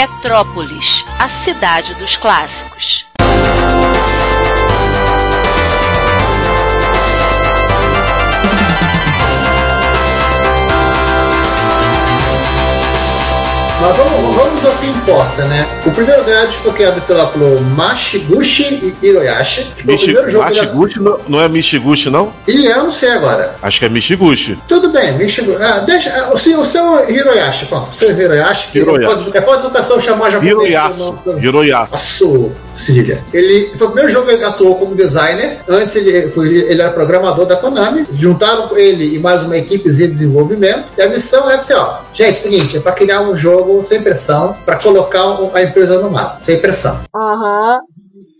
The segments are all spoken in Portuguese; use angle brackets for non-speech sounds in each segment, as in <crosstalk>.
Retrópolis, a cidade dos clássicos. Mas vamos, vamos ao que importa, né? O primeiro grade foi criado pela, pelo Mashiguchi Hiroyashi, que foi o primeiro jogo. Mashiguchi não, não é Michiguchi, não? E eu não sei agora. Acho que é Michiguchi. Tudo bem, Michiguchi. Ah, deixa, ah, o, seu, o seu Hiroyashi, pronto. O seu Hiroyashi, que Hiroyashi. pode, é fora de educação chamar japonês. Hiroyasu. pelo nome- Cedilha. Ele foi o primeiro jogo que ele atuou como designer. Antes ele, foi- ele era programador da Konami. Juntaram ele e mais uma equipezinha de desenvolvimento. E a missão era assim: ó, gente, seguinte, é pra criar um jogo sem pressão, pra colocar a empresa no mapa, sem pressão. Aham.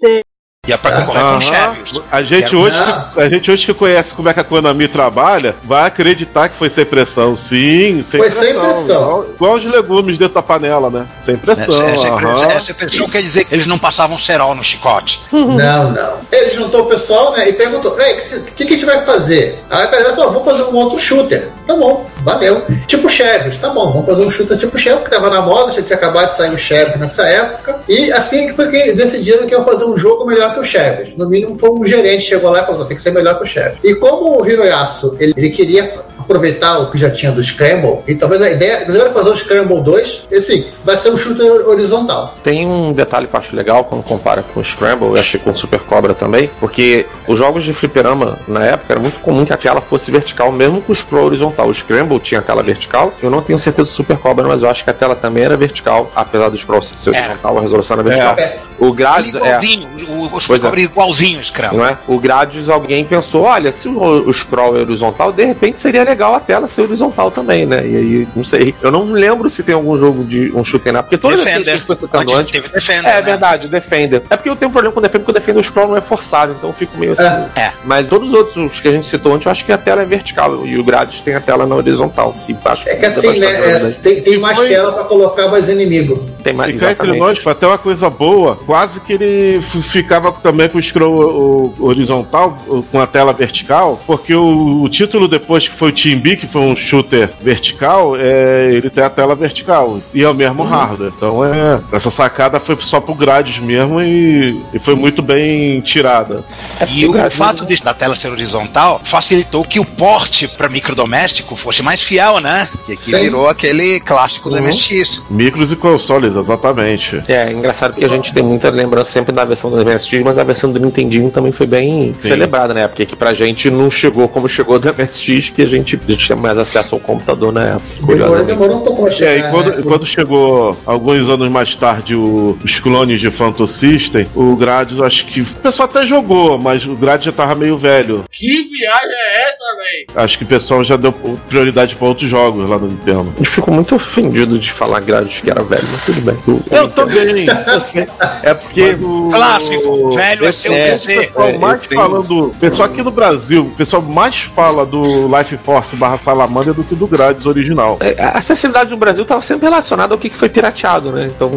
Sei. E é pra concorrer com Chevios. A gente, é- hoje, que- a gente hoje que conhece como é que a Konami trabalha, vai acreditar que foi sem pressão. Sim, sem Foi pressão. sem pressão. Igual, igual os legumes dentro da panela, né? Sem pressão. Essa, essa, aham. impressão- essa impressão quer dizer que eles não passavam cerol no chicote. <laughs> Não, não. Ele juntou o pessoal né, e perguntou: o que, que, que a gente vai fazer? Aí a galera falou: vamos fazer um outro shooter. Tá bom, valeu. Tipo Chevy, tá bom, vamos fazer um shooter tipo Chevy, que tava na moda, já tinha acabado de sair o Chevy nessa época. E assim foi que decidiram que iam fazer um jogo melhor que o Chevy. No mínimo, foi um gerente chegou lá e falou: tem que ser melhor que o Chevy. E como o Hiroyasu, ele, ele queria aproveitar o que já tinha do Scramble, e talvez a ideia, vai fazer o Scramble 2, esse vai ser um shooter horizontal. Tem um detalhe que eu acho legal quando compara com o Scramble, e achei com o Super Cobra também, porque os jogos de fliperama na época era muito comum que a tela fosse vertical, mesmo com o scroll horizontal. O Scramble tinha a tela vertical, eu não tenho certeza do Super Cobra, mas eu acho que a tela também era vertical, apesar do scroll ser horizontal, a resolução era vertical. É. O Gradius é. igualzinho, o, o Super é. Igualzinho o Scrum. Não é? O Gradius, alguém pensou, olha, se o, o scroll é horizontal, de repente seria legal a tela ser horizontal também, né? E aí, não sei. Eu não lembro se tem algum jogo de um shooter na. Porque todas as Defender. que foi citando Antes antes. teve Defender, É né? verdade, Defender. É porque eu tenho um problema com o Defender, porque o Defender o scroll não é forçado, então eu fico meio assim. É. Mas todos os outros os que a gente citou antes, eu acho que a tela é vertical. E o Gradius tem a tela na horizontal. Que acho É que assim, né? é, tem, tem mais foi- tela pra colocar mais inimigo. Tem mais Ficar entre exatamente. nós foi até uma coisa boa. Quase que ele ficava também com o scroll o- horizontal, o- com a tela vertical, porque o, o título depois que foi o Team B, que foi um shooter vertical, é, ele tem a tela vertical. E é o mesmo hardware. Então é. Essa sacada foi só pro Grades mesmo e, e foi muito bem tirada. E o fato de, da tela ser horizontal facilitou que o porte para microdoméstico fosse mais fiel, né? E aqui Sim. virou aquele clássico do Uhum. MSX. Micros e consoles, exatamente. É, engraçado porque a gente tem muita lembrança sempre da versão do MSX, mas a versão do Nintendinho também foi bem Sim. celebrada na época, que pra gente não chegou como chegou do MSX, porque a gente, a gente tinha mais acesso ao computador na época. Demorou, um pouco pra chegar. É, e quando, né? quando chegou alguns anos mais tarde o- os clones de Phantom System, o Gradius acho que o pessoal até jogou, mas o Gradius já tava meio velho. Que viagem é essa, véi? Acho que o pessoal já deu prioridade pra outros jogos lá no Nintendo. Eu fico muito ofendido de falar Gradius que era velho, mas tudo bem. Eu, Eu também. eu sei. É porque. Clássico, velho é seu É, O PC. pessoal É, mais tenho- falando, o pessoal aqui no Brasil, o pessoal mais fala do Life Force barra Salamander do que do Gradius original. é, A acessibilidade no Brasil estava sempre relacionada ao que foi pirateado, né? Então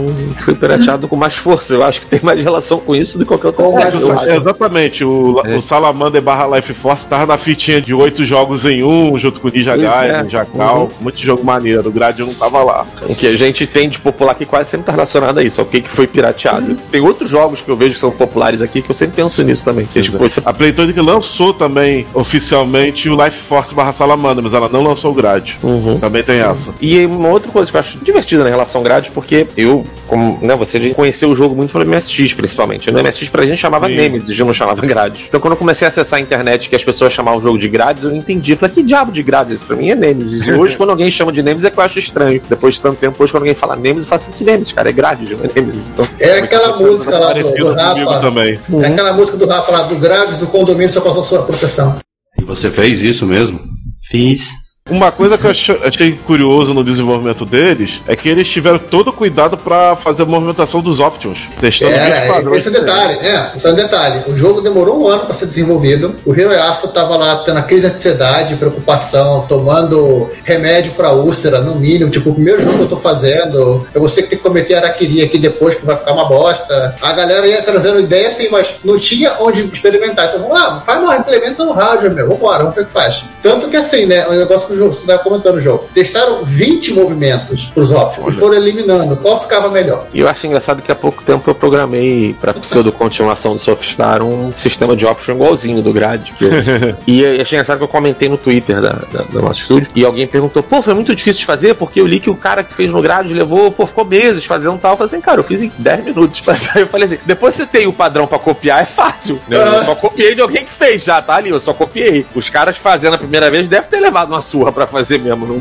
foi pirateado com mais força. Eu acho que tem mais relação com isso do que qualquer outra coisa. acho. É, exatamente, o, É. o Salamander barra Life Force tava na fitinha de oito jogos em um, junto com o Ninja Gaiden, é. Ninja Cal, muito jogo maneiro. O Gradius não tava lá. O que a gente tem de popular aqui quase sempre tá relacionado a isso, ao que, que foi pirateado. Tem outros jogos que eu vejo que são populares aqui que eu sempre penso nisso também. Que, tipo, esse... A Playtonic lançou também oficialmente o Life Force barra Salamander, mas ela não lançou o Gradius. Uhum. Também tem essa. E uma outra coisa que eu acho divertida na relação grade, porque eu como, né, você conheceu o jogo muito pelo MSX, principalmente. No MSX pra gente chamava Sim. Nemesis, não chamava grades. Então quando eu comecei a acessar a internet que as pessoas chamavam o jogo de grades, eu não entendi. Eu falei, que diabo de grades? Isso pra mim é Nemesis. E hoje, <laughs> quando alguém chama de Nemesis, é que eu acho estranho. Depois de tanto tempo, hoje, quando alguém fala Nemesis, eu falo assim, que Nemesis, cara? É grades, não é Nemesis. Então, É aquela música lá do, do Rafa. também. É aquela música do Rafa lá, do grade do condomínio só com a sua proteção. E você fez isso mesmo? Fiz. Uma coisa que eu ach- achei curioso no desenvolvimento deles é que eles tiveram todo o cuidado pra fazer a movimentação dos Options, testando 20 É, padrões. esse é o detalhe, é, esse é um detalhe. O jogo demorou um ano para ser desenvolvido. O Hiroyasu tava lá tendo a crise de ansiedade, preocupação, tomando remédio para úlcera, no mínimo. Tipo, o primeiro jogo que eu tô fazendo, eu vou ter que ter que cometer araquiri aqui depois, que vai ficar uma bosta. A galera ia trazendo ideia assim, mas não tinha onde experimentar. Então, vamos lá, faz uma implementa no hardware, meu. Vambora, vamos ver o que faz. Tanto que assim, né, o negócio que o jogo, você tava comentando no jogo. Testaram 20 movimentos pros Options e foram eliminando. Qual ficava melhor? E eu acho engraçado que há pouco tempo eu programei pra pseudo-continuação do Softstar um sistema de option igualzinho do Grade. <laughs> e eu achei engraçado que eu comentei no Twitter da, da- do nosso estúdio e alguém perguntou, pô, foi muito difícil de fazer porque eu li que o cara que fez no Grade levou, pô, ficou meses fazendo tal. Eu falei assim, cara, eu fiz em 10 minutos. Mas aí eu falei assim, depois você tem o padrão pra copiar, é fácil. né? Eu só copiei de alguém que fez já, tá ali, eu só copiei. Os caras fazendo a primeira vez devem ter levado uma surra pra fazer mesmo. Não,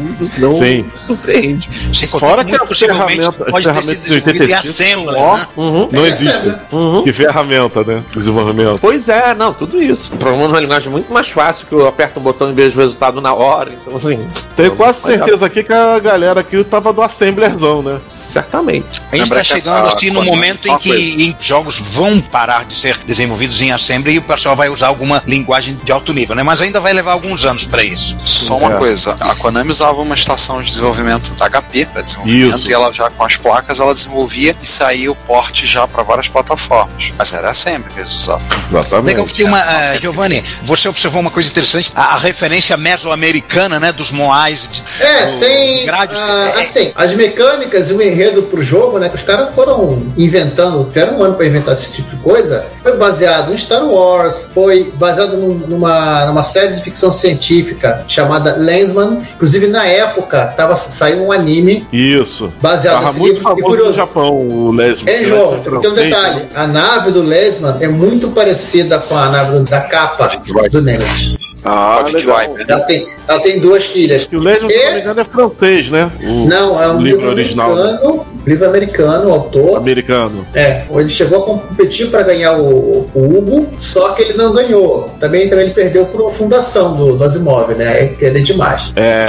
não Sim. me surpreende. Sem contar Fora que muito a possivelmente ferramenta- pode ter sido desenvolvido em 85 Assembler, ó, né? Uhum. Não É, existe. Uhum. Que ferramenta, né? Desenvolvimento. Pois é, não, tudo isso. Programa numa linguagem muito mais fácil, que eu aperto um botão e vejo o resultado na hora. Então, assim. Tenho quase certeza aqui que a galera aqui tava do Assemblerzão, né? Certamente. A gente está que chegando a- assim no momento em que em jogos vão parar de ser desenvolvidos em Assembly e o pessoal vai usar alguma linguagem de alto nível, né? Mas ainda vai levar alguns anos para isso. Só uma É. coisa, a Konami usava uma estação de desenvolvimento da HP para desenvolvimento Isso. e ela já com as placas ela desenvolvia e saía o porte já para várias plataformas. Mas era sempre que eles usavam. Exatamente. Legal que tem uma. ah, Giovanni, você observou uma coisa interessante, a, a referência mesoamericana, né? Dos Moais. de- É, do- tem. grades. ah, É, assim, as mecânicas e o enredo pro jogo, né? Que os caras foram inventando, tiveram um ano pra inventar esse tipo de coisa. Foi baseado em Star Wars, foi baseado num- numa, numa série de ficção científica chamada Lensman. Inclusive, na época, tava saindo um anime Isso. baseado Tava nesse muito livro. E famoso no curioso, Japão, o Lesmo. é, João, tem um detalhe. A nave do Lesman é muito parecida com a nave do- da capa do Nemesis. Ah. Viper, né? Ela tem, ela tem duas quilhas. E o Lesmo, se E- não me engano, é francês, né? O Não, é um livro livro, original, né? americano, livro americano, autor. americano. É, ele chegou a competir para ganhar o, o Hugo, só que ele não ganhou. Também, também ele perdeu por fundação do, do Asimov, né? Aí querer demais. É,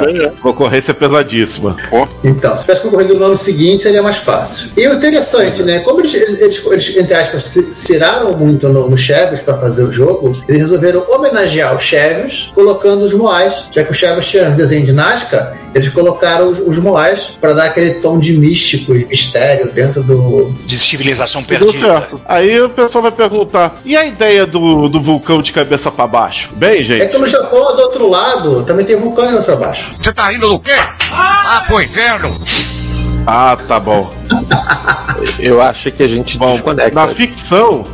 pois é. Concorrência pesadíssima. Então, se tivesse concorrido no ano seguinte, seria mais fácil. E o interessante, né? Como eles, eles, eles, entre aspas, se inspiraram muito no, no para fazer o jogo, eles resolveram homenagear o Chevios colocando os Moais. Já que o Chevios tinha um desenho de Nazca, eles colocaram os, os Moais para dar aquele tom de místico e mistério dentro do, de civilização Tudo perdida. certo. Aí o pessoal vai perguntar: e a ideia do, do vulcão de cabeça pra baixo? Bem, É gente. que no Japão, do outro lado, também tem vulcão lá pra baixo. Você tá rindo do quê? Ah, pro inferno! Ah, tá bom. Eu acho que a gente Bom, desconecta. na ficção,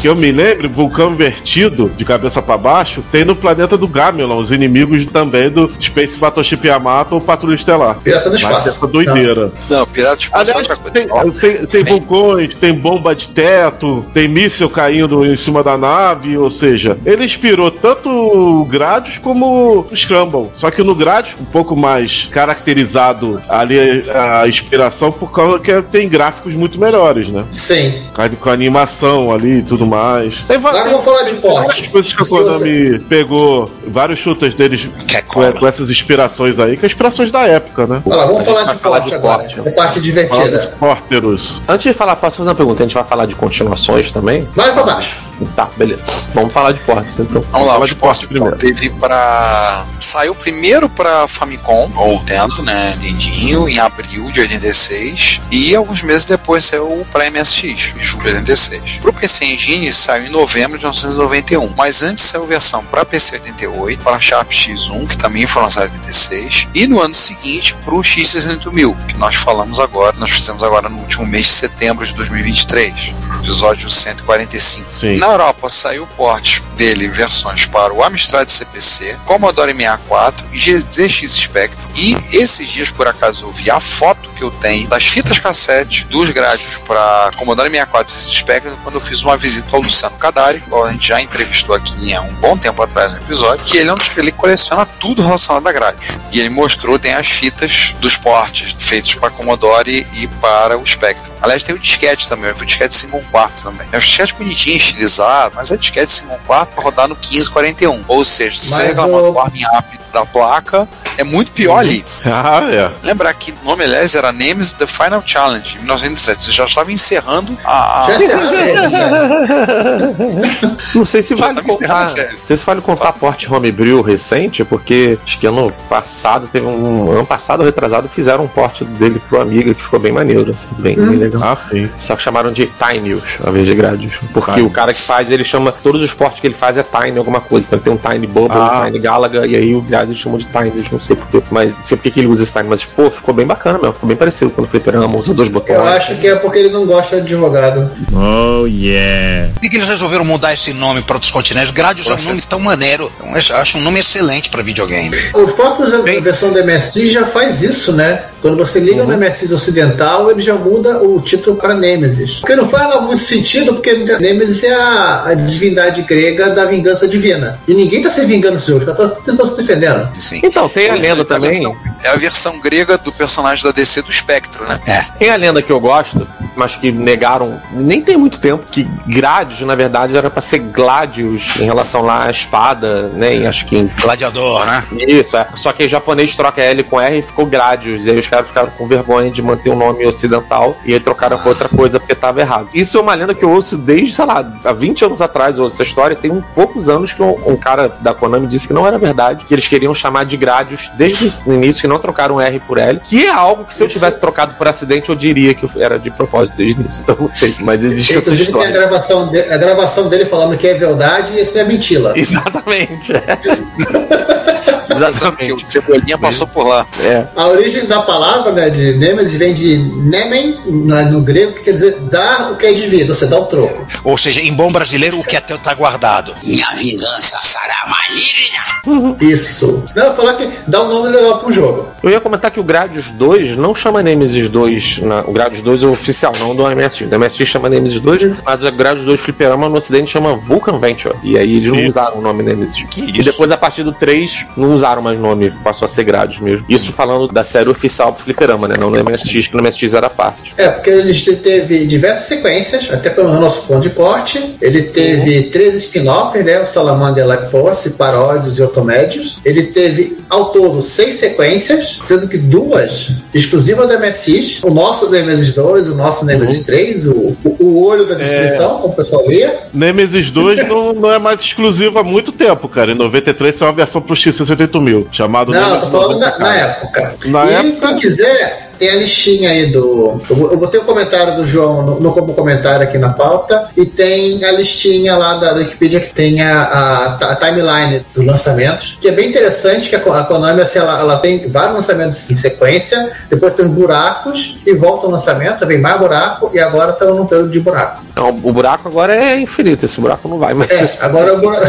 que eu me lembro, vulcão invertido, de cabeça pra baixo, tem no planeta do Gamelon, os inimigos também do Space Battleship Yamato ou Patrulha Estelar. Pirata do espaço. essa doideira. Não, Pirata de Espaço é Aliás, outra coisa. tem, tem, tem vulcões, tem bomba de teto, tem míssil caindo em cima da nave, ou seja, ele inspirou tanto o Gradius como o Scramble. Só que no Gradius, um pouco mais caracterizado ali a inspiração, por causa que tem gráficos muito melhores, né? Sim. Com a- Com a animação ali e tudo mais. Tem va- Agora vamos falar de tem várias porte. coisas que a Konami pegou, vários shooters deles é com, com essas inspirações aí, que é inspirações da época, né? Olha lá, vamos falar vai de falar porte de agora. porte. É a parte divertida. pórteros. Antes de falar, posso fazer uma pergunta? A gente vai falar de continuações também? Mais pra baixo. Tá, beleza. Vamos falar de portes então. Vamos lá, de esporte porte primeiro. Teve pra. Saiu primeiro pra Famicom, ou Nintendo, né? Nintendinho, em abril de 86. E alguns meses depois saiu pra MSX, em julho de 86. Pro PC Engine saiu em novembro de 1991. Mas antes saiu versão pra PC 88, para Sharp X1, que também foi lançado em 86. E no ano seguinte pro X68000, que nós falamos agora, nós fizemos agora no último mês de setembro de 2023. Episódio 145. Sim. Na Europa saiu o porte dele versões para o Amstrad CPC, Commodore 64 e ZX Spectrum. E esses dias, por acaso, eu vi a foto que eu tenho das fitas cassete dos Gradius para Commodore 64 e Spectrum quando eu fiz uma visita ao Luciano Cadari, a gente já entrevistou aqui há um bom tempo atrás no episódio, que ele é um dos que ele coleciona tudo relacionado a Gradius. E ele mostrou, tem as fitas dos portes feitos para Commodore e para o Spectrum. Aliás, tem o disquete também, foi o disquete 5 1 quarto também. É um disquete bonitinho, estilizado, mas é disquete 5 1 quarto para rodar no 1541. Ou seja, se você reclamar do warming up da placa, é muito pior ali. <laughs> Ah, é. Lembrar que o nome, aliás, era Nemesis The Final Challenge, em 1907. Você já estava encerrando a. Já <laughs> encerrando, Não sei se vale contar. Não sei se vale contar porte homebrew recente, porque acho que ano passado, teve um. Ano passado, ou retrasado, fizeram um porte dele pro Amiga que ficou bem maneiro, assim, bem, bem legal. Ah, sim. Só que chamaram de Tinyus, ao invés de Gradius. Porque Tiny. o cara que faz, ele chama. Todos os portes que ele faz é Tiny alguma coisa. Então tem um Tiny Bubble, Ah. um Tiny Galaga, e aí o Gradius chamam de Tinyus, não sei porquê. Mas não sei porque que ele usa esse. Mas, pô, ficou bem bacana mesmo. Ficou bem parecido quando o Fliperama usa dois botões. Eu acho que é porque ele não gosta de advogado. Oh, yeah. Por que eles resolveram mudar esse nome para outros continentes? Gradius é um nome tão maneiro. Eu acho- um nome excelente para videogame. Os próprios a versão do MSX já faz isso, né? Quando você liga no MSX ocidental, ele já muda o título para Nemesis. Porque não faz lá muito sentido, porque Nemesis é a, a divindade grega da vingança divina. E ninguém tá se vingando dos outros, os caras estão se defendendo. Sim. Então, tem a lenda também. Versão- é a versão grega do personagem da DC do Espectro, né? É. Tem a lenda que eu gosto, mas que negaram, nem tem muito tempo, que Gradius, na verdade, era pra ser Gladius em relação lá à espada, né? Em, acho que em. Gladiador, né? Isso, é. Só que em japonês troca L com R e ficou Gradius. E aí os caras ficaram com vergonha de manter o nome ocidental e aí trocaram por outra coisa porque tava errado. Isso é uma lenda que eu ouço desde, sei lá, há 20 anos atrás, eu ouço essa história. Tem um poucos anos que um, um cara da Konami disse que não era verdade, que eles queriam chamar de Gradius desde o início, que não trocaram R por L, que é algo que se eu tivesse trocado por acidente, eu diria que era de propósito desde. Então não sei, mas existe essa tem a história. gravação, de- a gravação dele falando que é verdade e isso é mentira. <laughs> Exatamente. É. <laughs> Porque o Cebolinha passou por lá. É. A origem da palavra né, de Nemesis vem de Nemen, no grego, que quer dizer dar o que é devido, você dá o troco. Ou seja, em bom brasileiro, o que é teu tá guardado. Minha vingança será maligna. Isso. Não, eu ia falar que dá um nome legal pro jogo. Eu ia comentar que o Gradius 2 não chama Nemesis 2, na- o Gradius 2 é o oficial, não do MSX. Do MSX chama Nemesis 2, mas o Gradius 2 Fliperama no ocidente chama Vulcan Venture. E aí eles não usaram o nome Nemesis. Que E isso? depois, a partir do 3, não usaram mais nome, passou a ser Gradius mesmo. Isso falando da série oficial pro Fliperama, né? Não no MSX, que no MSX era parte. É, porque ele teve diversas sequências, até pelo nosso ponto de corte. Ele teve três spin-offs, né? O Salamander Life Force, Paródios e Otomédios. Ele teve, ao todo, seis sequências, sendo que duas exclusivas do MSX. O nosso Nemesis 2, o nosso Nemesis 3, o, o, olho da destruição, como o pessoal lia. Nemesis 2 <laughs> não, não é mais exclusivo há muito tempo, cara. Em 93 saiu uma versão pro X68000, chamado Não, tô falando na, 90K. na época. Na e época- quem quiser, tem a listinha aí do. Eu bo- eu botei o comentário do João no, no como comentário aqui na pauta. E tem a listinha lá da Wikipedia que tem a, a- a timeline dos lançamentos. Que é bem interessante que a, a Konami assim, ela, ela tem vários lançamentos em sequência. Depois tem os buracos e volta o lançamento. Vem mais buraco e agora estão no período de buraco. Não, o buraco agora é infinito, esse buraco não vai mais. É, agora o buraco.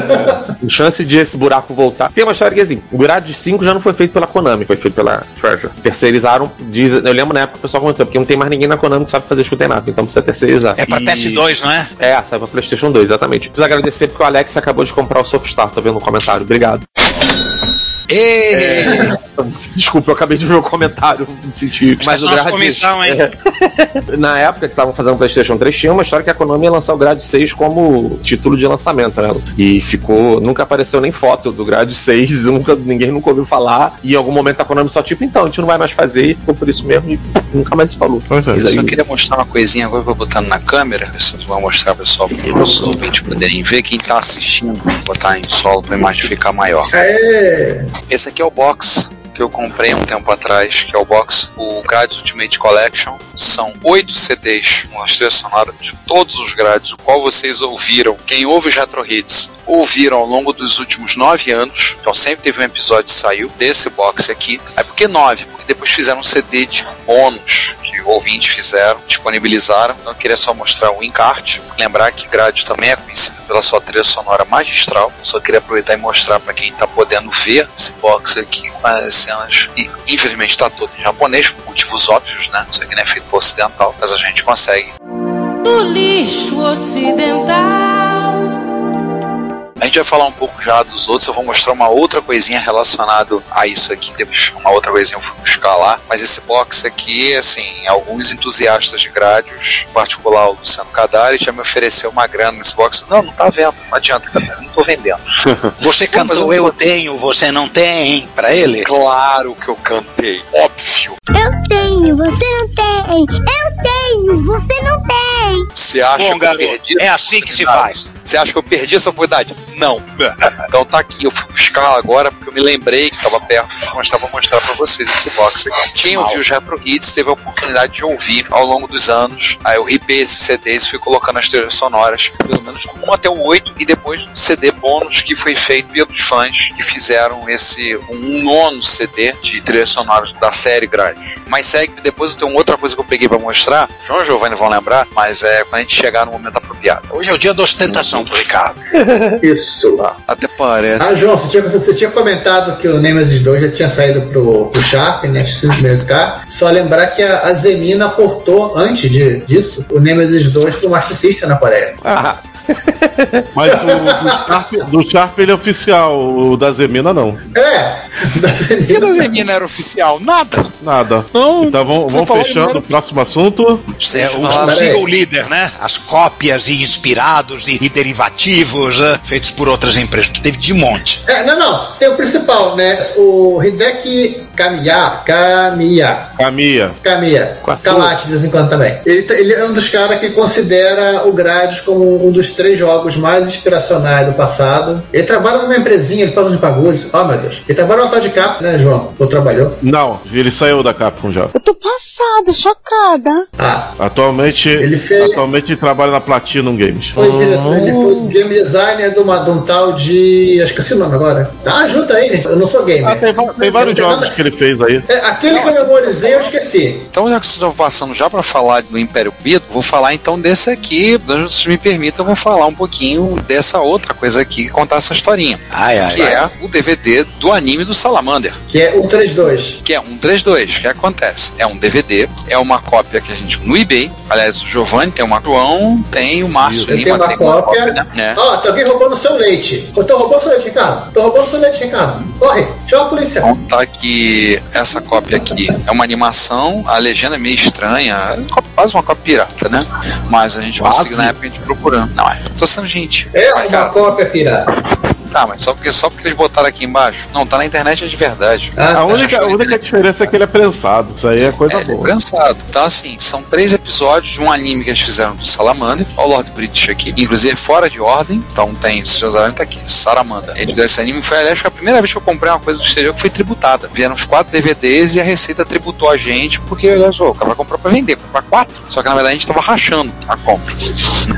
<laughs> chance de esse buraco voltar. Tem uma história que assim, o Gradius 5 já não foi feito pela Konami, foi feito pela Treasure. Terceirizaram, diz, eu lembro na época o pessoal comentou, porque não tem mais ninguém na Konami que sabe fazer shoot'em up, então precisa terceirizar. É pra E- PS2, não é? É, sai pra PlayStation 2, exatamente. Preciso agradecer porque o Alex acabou de comprar o Softstar, tô vendo no comentário. Obrigado. Ê! <laughs> Desculpa, eu acabei de ver o comentário, me senti. Mas o nossa Gradius. comissão, hein? Na época que estavam fazendo o PlayStation 3, tinha uma história que a Konami ia lançar o Gradius 6 como título de lançamento, né? E ficou. Nunca apareceu nem foto do Gradius 6, <laughs> nunca, ninguém nunca ouviu falar. E em algum momento a Konami só, tipo, então, a gente não vai mais fazer, e ficou por isso mesmo, e nunca mais se falou. Pois é. Eu só queria mostrar uma coisinha agora que eu vou botando na câmera. Vou mostrar pro pessoal para os ouvintes poderem ver. Quem tá assistindo, vou botar em solo pra imagem ficar maior. É. Esse aqui é o box que eu comprei um tempo atrás, que é o box, o Grades Ultimate Collection. São oito CDs, uma trilha sonora de todos os grades, o qual vocês ouviram. Quem ouve os Retro Hits ouviram ao longo dos últimos nove anos. Então sempre teve um episódio que saiu desse box aqui. Aí por que nove? Porque depois fizeram um CD de bônus que ouvintes fizeram, disponibilizaram. Então eu queria só mostrar o encarte. Lembrar que Grade também é conhecido pela sua trilha sonora magistral. Só queria aproveitar e mostrar para quem tá podendo ver esse box aqui com as cenas. E infelizmente está todo em japonês, por motivos óbvios, né? Isso aqui não é feito por ocidental, mas a gente consegue. Do lixo ocidental. Gente vai falar um pouco já dos outros, eu vou mostrar uma outra coisinha relacionada a isso aqui, depois uma outra coisinha eu fui buscar lá, mas esse box aqui, assim, alguns entusiastas de grádios, em particular o Luciano Cadari, já me ofereceu uma grana nesse box. Não, não tá vendo, não adianta, Cadari, não tô vendendo. Você cantou Eu Tenho, Você Não Tem pra ele? Claro que eu cantei, óbvio. Eu tenho, você não tem. Eu tenho, você não tem. Você acha Bom, que eu perdi? é assim que se faz. Você acha que eu perdi essa oportunidade? Não. Então tá aqui, eu fui buscar agora porque eu me lembrei que tava perto de mostrar pra mostrar pra vocês esse box aqui. Quem ouviu os Retro Hits teve a oportunidade de ouvir ao longo dos anos. Aí eu ripei esses CDs e fui colocando as trilhas sonoras, pelo menos um até o 8, e depois um CD bônus que foi feito pelos fãs que fizeram esse um nono CD de trilhas sonoras da série Grade. Mas segue, depois eu tenho uma outra coisa que eu peguei pra mostrar. João e Giovanni vão lembrar, mas é quando a gente chegar no momento apropriado. Hoje é o dia da ostentação Ricardo. <laughs> Isso. Até parece. Ah, João, você tinha, você tinha comentado que o Nemesis 2 já tinha saído pro, pro Sharp, né? Simplesmente cá. Só lembrar que a, a Zemina portou, antes de, disso, o Nemesis 2 pro Master System na Coreia. Ah. Mas o do Sharp, do Sharp ele é oficial, o da Zemina não. É, da O que da Zemina era oficial? Nada. Nada. Não, então vamos, vamos fechando o próximo assunto. É, o, single leader, né? As cópias e inspirados e, e derivativos né? feitos por outras empresas. Teve de monte. É, não, não. Tem o principal, né? O Hideki Kamiya. Kamiya. Kamiya. Kamiya. Com a sua. Kawate de vez em quando também. Ele, tá- ele é um dos caras que considera o Gradius como um dos três jogos mais inspiracionais do passado. Ele trabalha numa empresinha, ele faz uns bagulhos. Oh, meu Deus. Ele trabalha no tal de cap, né, João? Ou trabalhou? Não, ele saiu da Capcom já. Eu tô passada, chocada. Ah, Atualmente Ele fez- atualmente trabalha na Platinum Games. foi diretor, ele foi game designer de, uma, de um tal de. Acho que esqueci o nome agora. Tá, ajuda aí, gente. Eu não sou gamer. Ah, tem, tem vários tem jogos nada- que ele fez aí. É, aquele que eu memorizei, eu esqueci. Então, já que vocês estão passando já para falar do Império Bito, vou falar então desse aqui. Se me permitam, eu vou falar um pouquinho dessa outra coisa aqui, contar essa historinha. Ai, ai, que ai. é o DVD do anime do Salamander. Que é 132. Que é 132. O que acontece? É um DVD, é uma cópia que a gente no eBay. Aliás, o Giovanni tem uma, o João tem o Márcio Lima tenho uma tem cópia. né? É. Ó, tem alguém roubando seu leite. Eu tô roubando seu leite, Ricardo. Tô roubando seu leite, Ricardo. Corre, chama a polícia. Então tá que essa cópia aqui é uma animação, a legenda é meio estranha, é quase uma cópia pirata, né? Mas a gente conseguiu na época a gente procurando. Não, Tô sendo gentil. É uma cara, cópia pirata. Tá, mas só porque, só porque eles botaram aqui embaixo. Não, tá na internet é de verdade. Ah, A única, a única diferença é que ele é prensado. Isso aí é coisa É, é boa. prensado. Então, assim, são três episódios de um anime que eles fizeram do Salamander. Olha o Lord British aqui. Inclusive, fora de ordem. Então, tem, se vocês olharem, tá aqui. Saramanda. Ele deu esse anime. Foi, aliás, foi a primeira vez que eu comprei uma coisa do exterior que foi tributada. Vieram os quatro DVDs e a Receita tributou a gente, porque, aliás, o cara vai comprar pra vender, comprar quatro. Só que, na verdade, a gente tava rachando a compra.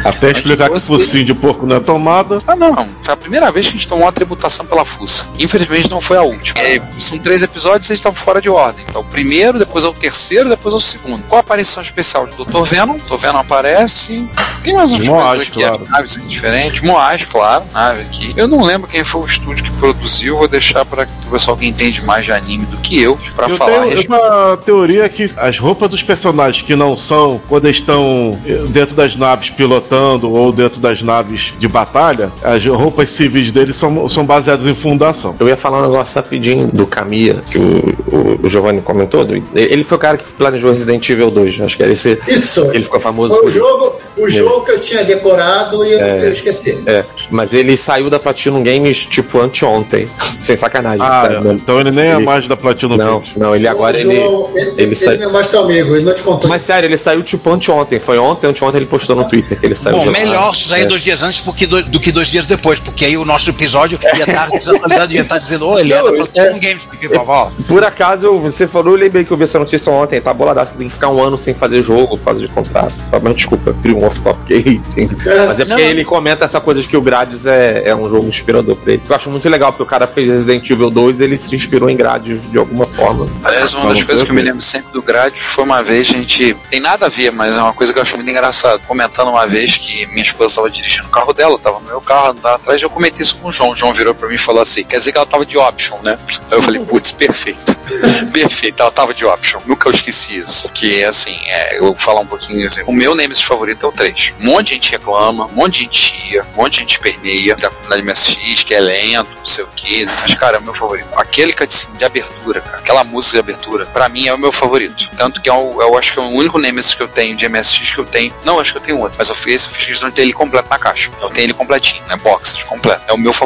Até explicar que o focinho de porco não é tomada. Ah, não. Foi a primeira vez que a gente tomou uma tributação pela fuça. Infelizmente não foi a última. É, são três episódios e eles estão fora de ordem. Então, o primeiro, depois é o terceiro, depois é o segundo. Qual a aparição especial do Dr. Venom? Dr. Venom aparece. Tem mais umas Moaz, coisas aqui, claro. as naves aqui diferentes. Moaz, claro, nave aqui. Eu não lembro quem foi o estúdio que produziu. Vou deixar para o pessoal que entende mais de anime do que eu, para falar a tenho respeito. uma teoria que as roupas dos personagens que não são quando eles estão eh, dentro das naves pilotando ou dentro das naves de batalha, as roupas civis deles são, são baseadas em fundação. Eu ia falar um negócio rapidinho do Kamiya, que o, o, o Giovanni comentou. do- ele foi o cara que planejou Resident Evil 2. Acho que era esse. Isso. Ele ficou famoso Foi o jogo, o jogo que eu tinha decorado e eu, É. eu esqueci. É, mas ele saiu da Platinum Games tipo anteontem. <laughs> Sem sacanagem. Ah, sabe? então ele nem é Ele- mais da Platinum Não, Games. não, ele agora ele. João, ele, ele ele é mais teu amigo, ele não te contou. Mas sério, ele saiu tipo anteontem. Foi ontem, anteontem ele postou no Twitter que ele saiu. Bom, melhor sair É. dois dias antes porque do, do que dois dias depois, porque aí o nosso episódio ia estar desatualizado, ia estar dizendo, ô, ele é da Não, Platinum Games, pipi, vovó. Por acaso, você falou, eu lembrei que eu vi essa notícia ontem, tá boladaço, que tem que ficar um ano sem fazer jogo, por causa de contrato. Tá, Mas desculpa, cria um off-top que sim. Mas é porque Não. ele comenta essa coisa de que o Gradius é, é um jogo inspirador pra ele. Eu acho muito legal, porque o cara fez Resident Evil 2 ele se inspirou em Gradius de alguma forma. Aliás, uma das coisas que eu me lembro sempre do Gradius foi uma vez a gente. Tem nada a ver, mas é uma coisa que eu acho muito engraçado. Comentando uma vez que minha esposa estava dirigindo o carro dela, tava no meu carro, andava atrás, eu comentei isso com o João. João virou pra mim e falou assim: quer dizer que ela tava de option, né? Aí eu falei, putz, perfeito. <laughs> Perfeito, ela tava de option. Nunca eu esqueci isso. Que assim, é, eu vou falar um pouquinho assim. O meu Nemesis favorito é o 3. Um monte de gente reclama, um monte de gente chia, um monte de gente esperneia da comunidade MSX, que é lento, não sei o que. Mas, cara, é o meu favorito. Aquele cutscene de abertura, cara, aquela música de abertura, pra mim é o meu favorito. Tanto que é eu acho que é o único Nemesis que eu tenho de MSX que eu tenho. Não, acho que eu tenho outro, mas eu fiz eu fiz questão de ter ele completo na caixa. Eu tenho ele completinho, né? Boxes completo. É o meu favorito.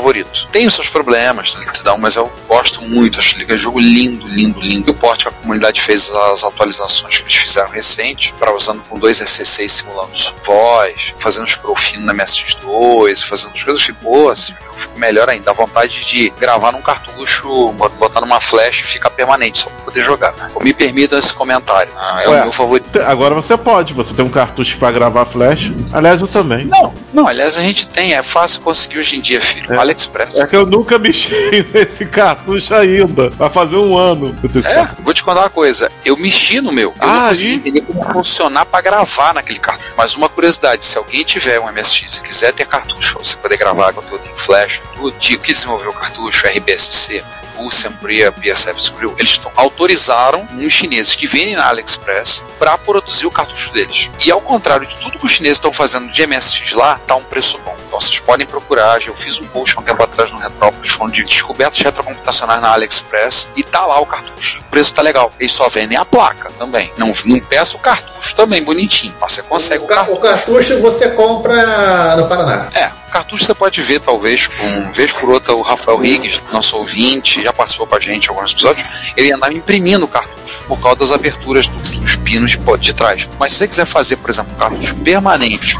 Tem os seus problemas, mas eu gosto muito. Acho que é um jogo lindo, lindo, lindo. E o porte, a comunidade fez as atualizações que eles fizeram recente, para usando com dois SC6 simulando voz, fazendo scroll fino na MSX2, fazendo as coisas. Ficou assim, o jogo ficou melhor ainda. Dá vontade de gravar num cartucho, bot- botar numa flash e ficar permanente, só pra poder jogar. Né? Me permitam esse comentário. Ah, é Ué, o meu favorito. Agora você pode, você tem um cartucho pra gravar flash. Aliás, eu também. Não, não, aliás, a gente tem, é fácil conseguir hoje em dia, filho. AliExpress. É que eu nunca mexi <laughs> nesse cartucho ainda. Vai fazer um ano. É, vou te contar uma coisa. Eu mexi no meu. Eu não Ah, consegui e? entender como funcionar pra gravar naquele cartucho. Mas uma curiosidade: se alguém tiver um MSX e quiser ter cartucho pra você poder gravar conteúdo em flash, tudo, tipo, que desenvolveu o cartucho, RBSC, o Sembria, BSF Screw, eles autorizaram uns chineses que vendem na AliExpress pra produzir o cartucho deles. E ao contrário de tudo que os chineses estão fazendo de MSX lá, tá um preço bom. Então vocês podem procurar. Eu fiz um post há um tempo atrás no Retrópolis falando de descobertas retrocomputacionais na AliExpress e tá lá o cartucho. O preço tá legal. Eles só vendem a placa também. Não, não peça o cartucho também, bonitinho. Você consegue o, cartucho. O cartucho você compra no Paraná. É, o cartucho você pode ver, talvez, com vez por outra, o Rafael Riggs, nosso ouvinte, já participou com a gente em alguns episódios, ele andava imprimindo o cartucho por causa das aberturas do- dos pinos de, de trás. Mas se você quiser fazer, por exemplo, um cartucho permanente,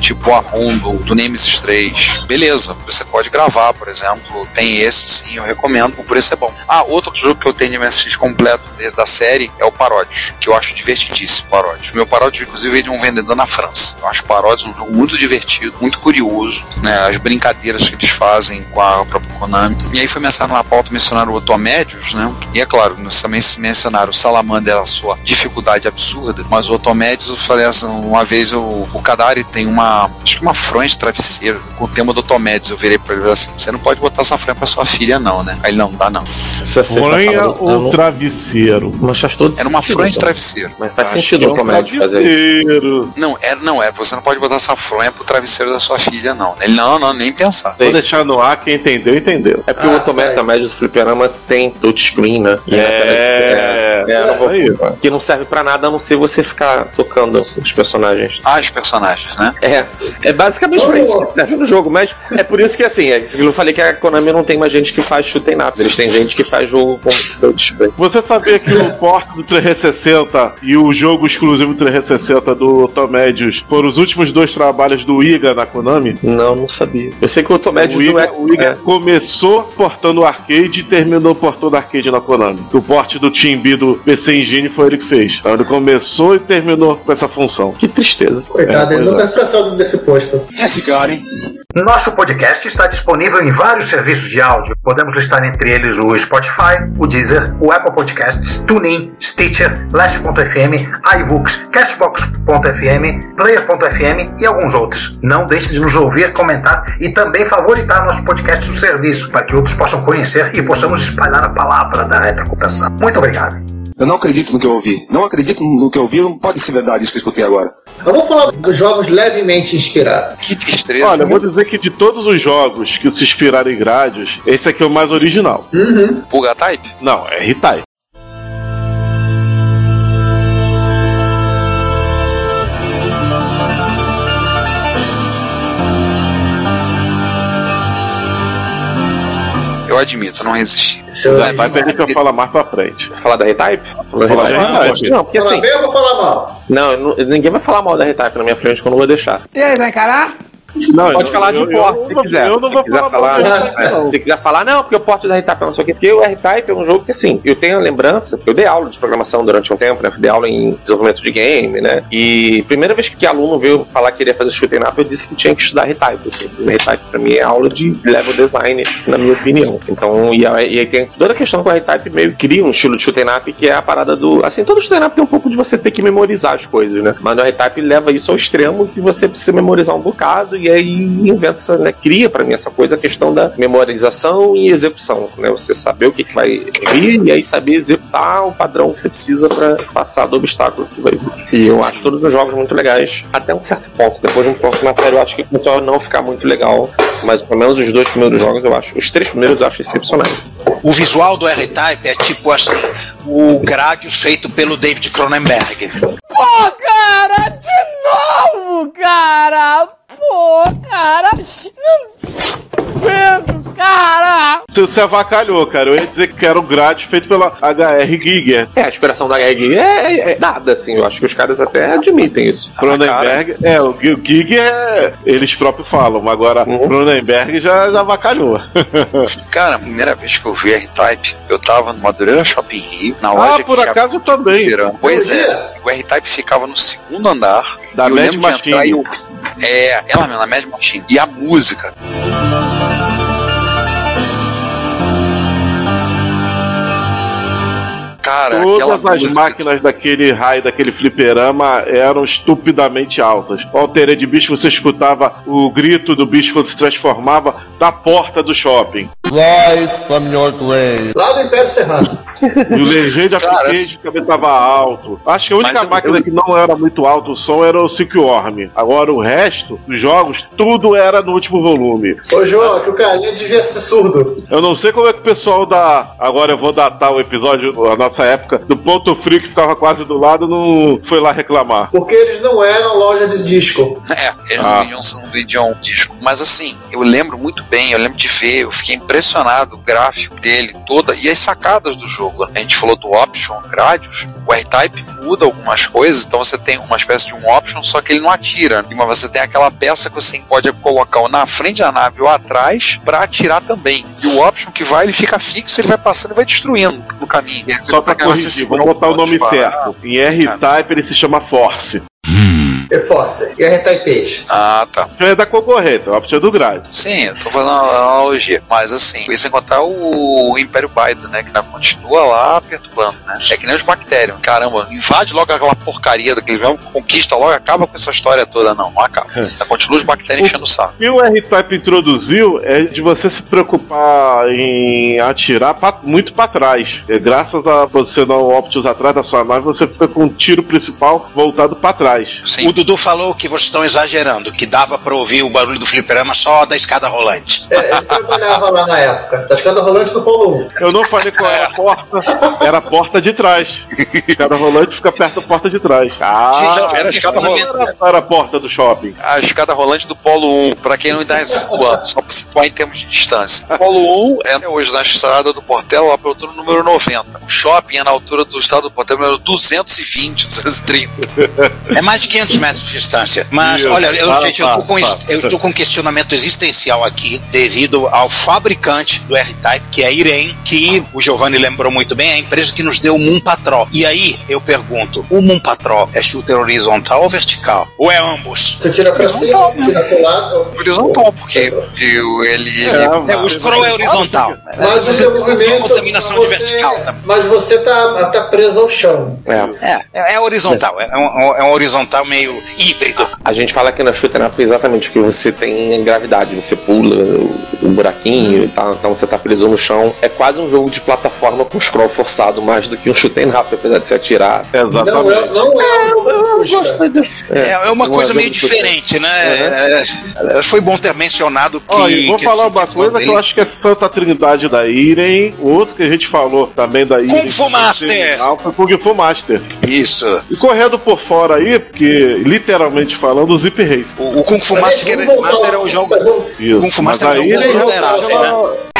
tipo a ROM do, Nemesis 3, beleza, você pode gravar, por exemplo, tem esse sim, eu recomendo, o preço é bom. Ah, outro jogo que eu tenho de MSX completo desde da série é o Paródios, que eu acho divertidíssimo, Paródios. Meu Paródios, inclusive, veio de um vendedor na França. Eu acho Paródios um jogo muito divertido, muito curioso, né? As brincadeiras que eles fazem com a própria Konami. E aí foi mencionado na pauta, mencionaram o Otomédios, né? E é claro, nós também se mencionaram o Salamander, a sua dificuldade absurda, mas o Otomédios, eu falei assim, uma vez o, o Kadari tem uma, acho que uma fronha de travesseiro com o tema do Otomédios. Eu virei pra ele e falei assim: você não pode botar essa fronha pra sua filha, não, né? Aí ele não, dá não. Fronha ou travesseiro? Mas faz todo Era uma sentido, fronha de então. travesseiro. Mas faz Acho sentido é o comédia fazer isso. travesseiro. Não, era, não era. Você não pode botar essa fronha pro travesseiro da sua filha, não. Ele não, não, nem pensar. Vou deixar no ar, quem entendeu, entendeu. É porque o Automata médio do fliperama tem touchscreen, né? É, é, não vou- aí. que não serve pra nada a não ser você ficar tocando os personagens. Ah, os personagens, né? É, é basicamente pra isso que serve no jogo, mas é por isso que assim, é isso que eu falei que a Konami não tem mais gente que faz chute em nada. Eles têm gente que faz jogo com touchscreen. Você sabia que o porte do 360 e o jogo exclusivo 360 do Tomédios foram os últimos dois trabalhos do Iga na Konami? Não, não sabia. Eu sei que o Tomédios o do Iga, X- o Iga é. começou portando o arcade e terminou portando arcade na Konami. O porte do Team B do PC Engine foi ele que fez. Então ele começou e terminou com essa função. Que tristeza. Coitado, É, ele nunca é. se saiu desse posto. Esse cara, hein? Nosso podcast está disponível em vários serviços de áudio. Podemos listar entre eles o Spotify, o Deezer, o Apple Podcasts, TuneIn, Stitcher, Last.fm, iVoox, Cashbox.fm, Player.fm e alguns outros. Não deixe de nos ouvir, comentar e também favoritar nosso podcast no serviço para que outros possam conhecer e possamos espalhar a palavra da retrocomputação. Muito obrigado. Eu não acredito no que eu ouvi. Não acredito no que eu ouvi. Não pode ser verdade isso que eu escutei agora. Eu vou falar dos jogos levemente inspirados. Que tristeza. Olha, eu vou dizer que de todos os jogos que se inspiraram em Gradius, esse aqui é o mais original. Uhum. Pulga Type? Não, é R-Type. Eu admito, não resisti. Vai vai perder que eu falo mais pra frente. Falar da R-Type? Falar da. Não, porque assim. bem ou vou falar mal? Não, ninguém vai falar mal da R-Type na minha frente que eu não vou deixar. E aí, vai encarar? Não, Pode eu- falar de eu- eu porte se quiser. eu não se vou quiser falar falar, é, não. se quiser falar, não, porque o porte do R-Type não sei o quê. Porque o R-Type é um jogo que, assim, eu tenho a lembrança, eu dei aula de programação durante um tempo, né? Dei aula em desenvolvimento de game, né? E primeira vez que aluno veio falar que queria fazer shoot'em up, eu disse que tinha que estudar R-Type. Assim. R-Type pra mim é aula de level design, na minha opinião. Então, e aí, tem toda a questão que o R-Type meio cria um estilo de shoot'em up que é a parada do. Assim, todo shoot'em up tem um pouco de você ter que memorizar as coisas, né? Mas no R-Type leva isso ao extremo que você precisa memorizar um bocado e aí inventa, essa, né? Cria pra mim essa coisa, a questão da memorização e execução, né? Você saber o que, que vai vir e aí saber executar o padrão que você precisa pra passar do obstáculo que vai vir. E eu acho todos os jogos muito legais, até um certo ponto. Depois de um ponto na série, eu acho que começou a não ficar muito legal. Mas pelo menos os dois primeiros jogos eu acho. Os três primeiros eu acho excepcionais. O visual do R-Type é tipo assim, o Gradius feito pelo David Cronenberg. Pô, cara, de novo, cara! Pô, cara! Não. Pedro, cara! Você, você avacalhou, cara. Eu ia dizer que era o grade feito pela HR Giger. É, a inspiração da HG é, é, é nada, assim. Eu acho que os caras até admitem isso. Cronenberg, é, o Gi- o Giger é, eles próprios falam, mas agora Cronenberg já, já avacalhou. <laughs> Cara, a primeira vez que eu vi R-Type, eu tava no Madureira Shopping Rio, na ah, loja por que tinha acaso também. Fliperama. Pois é, o R-Type ficava no segundo andar. Da e eu Mad lembro de Machine. entrar e eu- É, ela mesmo, na Mad Machine. E a música. Cara, aquela Todas as música. máquinas daquele raio, daquele fliperama eram estupidamente altas. O Altered de bicho, você escutava o grito do bicho quando se transformava da porta do shopping. Right from your grave. Lá do Império Serrano. E o Legend of Cara, Cage também tava alto. Acho que a única Mas máquina eu- que não era muito alto o som era o Silkworm. Agora o resto dos jogos, tudo era no último volume. Ô, João, que o carinha devia ser surdo. Eu não sei como é que o pessoal da. Agora eu vou datar o episódio, a nossa época, do Ponto Frio que ficava quase do lado, não foi lá reclamar. Porque eles não eram loja de disco. É, eles Ah. não vendiam, não vendiam disco. Mas assim, eu lembro muito bem, eu lembro de ver, eu fiquei impressionado, o gráfico dele, toda, e as sacadas do jogo. A gente falou do Option Gradius, o R-Type muda algumas coisas, então você tem uma espécie de um Option, só que ele não atira. Mas você tem aquela peça que você pode colocar na frente da nave ou atrás pra atirar também. E o Option que vai, ele fica fixo, ele vai passando e vai destruindo no caminho. Só pra corrigir, vamos segura botar o nome certo. Em R-Type ele se chama Force. E Force. E a Retaipeixe. Ah, tá. É da concorrente, é a opção do grade. Sim, eu tô fazendo uma analogia. Mas assim, isso sem contar o Império Biden, né? Que ainda continua lá perturbando, né? É que nem os bactérios. Caramba, invade logo aquela porcaria daquele mesmo, conquista logo, acaba com essa história toda. Não, não acaba. Ainda continua os bactérios enchendo o saco. O que o R-Type introduziu é de você se preocupar em atirar pra- muito pra trás. E graças a posicionar o Optus atrás da sua nave, você fica com o tiro principal voltado pra trás. O Dudu falou que vocês estão exagerando, que dava pra ouvir o barulho do fliperama só da escada rolante. É, eu trabalhava lá na época. Da escada rolante do Paulo 1. Eu não falei qual era a porta, era a porta de trás. Cada rolante fica perto da porta de trás. Ah, Gente, era a escada rolante. Era, era a porta do shopping. A escada rolante do Polo 1, pra quem não está situando, só pra situar em termos de distância. O Polo 1 é hoje na estrada do Portela, lá pela altura número 90. O shopping é na altura do estado do Portela, número 220, 230. É mais de 500 metros de distância. Mas, Isso. olha, eu, gente, eu tô, com, eu estou com um questionamento existencial aqui, devido ao fabricante do R-Type, que é a Irene, que o Giovanni lembrou muito bem, é a empresa que nos deu o Moon Patrol. E aí, eu pergunto, o Moon Patrol é shooter horizontal ou vertical? Ou é ambos? Você tira pra cima, tira pro lado. Horizontal, porque porque ele. ele É, o scroll é horizontal. Mas o contaminação mas de você- vertical também. Mas você tá, tá preso ao chão. É. É, é horizontal, é um, é um horizontal meio híbrido. A gente fala aqui na Shooter Up exatamente que você tem gravidade, você pula o, o buraquinho e tal, então você tá preso no chão. É quase um jogo de plataforma com scroll forçado mais do que um shooting up, apesar de se atirar. Não é, não é um jogo de busca. É, é uma coisa é meio jogo de shooter. diferente, né? É, foi bom ter mencionado que. E vou que falar uma falou coisa que dele. eu acho que é Santa Trindade da Irem, o outro que a gente falou também da Irem. Kung Fu Master! Foi Kung Fu Master. Isso. E correndo por fora aí, porque literalmente falando, o Zip Race. O, o Kung Fu Master, que era- Master é o jogo. Isso. Kung Fu Mas Master é o jogo ele-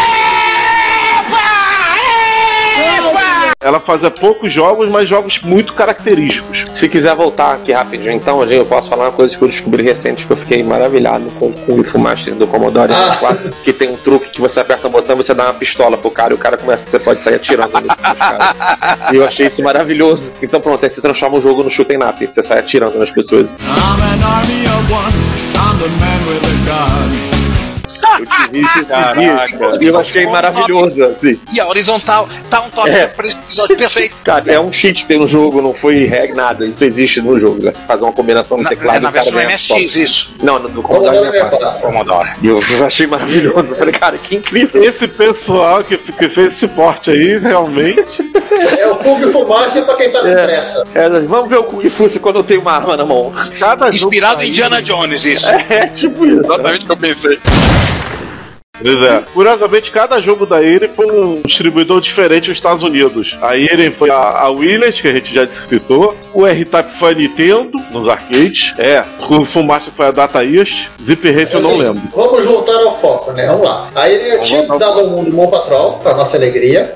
ela fazia poucos jogos, mas jogos muito característicos. Se quiser voltar aqui rapidinho, então, eu posso falar uma coisa que eu descobri recente que eu fiquei maravilhado com com o Fu Master do Commodore Ah. 64, que tem um truque que você aperta um botão, você dá uma pistola pro cara e o cara começa, você pode sair atirando no, nos caras. E eu achei isso maravilhoso. Então pronto, aí você transforma o jogo no shoot 'em up, você sai atirando nas pessoas. I'm an army of one. I'm the man with a gun. <laughs> Eu tive isso esses Caraca. dias, e eu achei maravilhoso, assim. E a horizontal tá um toque É. pra esse episódio perfeito. Cara, é um cheat no jogo, não foi reg nada. Isso existe no jogo. Você faz uma combinação no Na, teclado é na e versão MSX, top. isso. Não, no do Commodore Commodore 64. Commodore. E eu achei maravilhoso. Eu falei, cara, que incrível. Esse pessoal que, que fez esse porte aí, realmente. É o Kung Fu Master pra quem tá com pressa. É, vamos ver o Kung Fu se quando eu tenho uma arma na mão. Cada Inspirado em Indiana Jones, isso. É, tipo isso. Exatamente o que eu pensei. Pois é. Curiosamente, cada jogo da Irem foi um distribuidor diferente nos Estados Unidos. A Irem foi a, a Willis, que a gente já citou. O R-Type foi a Nintendo, nos arcades. É. O Kung Fu Master foi a Data East. Zip Race eu não Assim, lembro. Vamos voltar ao foco, né? Vamos lá. Ele Vamos tinha dado ao mundo Mon Patrol, pra nossa alegria.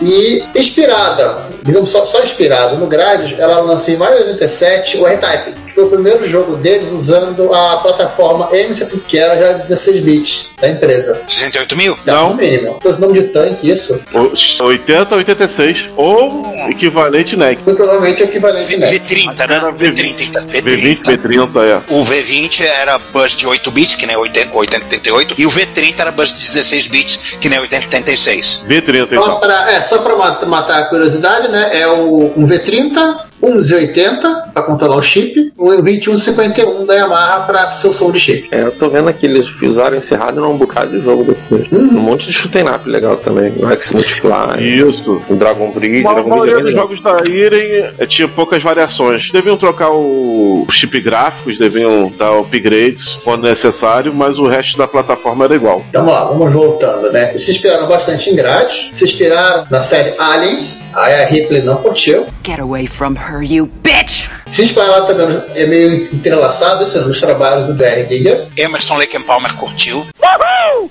E inspirada, digamos só, só inspirado no Gradius, ela lança em maio de 97 o R-Type, foi o primeiro jogo deles usando a plataforma MC, que era já 16 bits da empresa. 68 mil? Não, no mínimo. Foi o nome de tanque, isso. O- 80 86. Ou equivalente NEC. Foi provavelmente o equivalente, né? V30, né? V30. V20, V30, é. O V20 era bus de 8 bits, que nem 80, 8088, e o V30 era bus de 16 bits, que nem 8086. V30, Só então. pra, é, só pra mat- matar a curiosidade, né? É o um V30, um Z80 pra controlar o chip, um 2151 da Yamaha pra seu som de chip. É, eu tô vendo aqui, eles usaram encerrado num bocado de jogo depois. Um monte de shoot 'em up legal também. O X Multiply, Isso. o Dragon Breed, A Dragon maioria Breed é dos jogos da Irem eh, tinha poucas variações. Deviam trocar o chip gráficos, deviam dar upgrades quando necessário, mas o resto da plataforma era igual. Então, Vamos lá, vamos voltando, né? Se inspiraram bastante em grades, se inspiraram na série Aliens, aí a Ripley não curtiu. Get away from her, you bitch! Se inspiraram também, no- é meio entrelaçado isso, nos trabalhos do Giga. Emerson Lake and Palmer curtiu.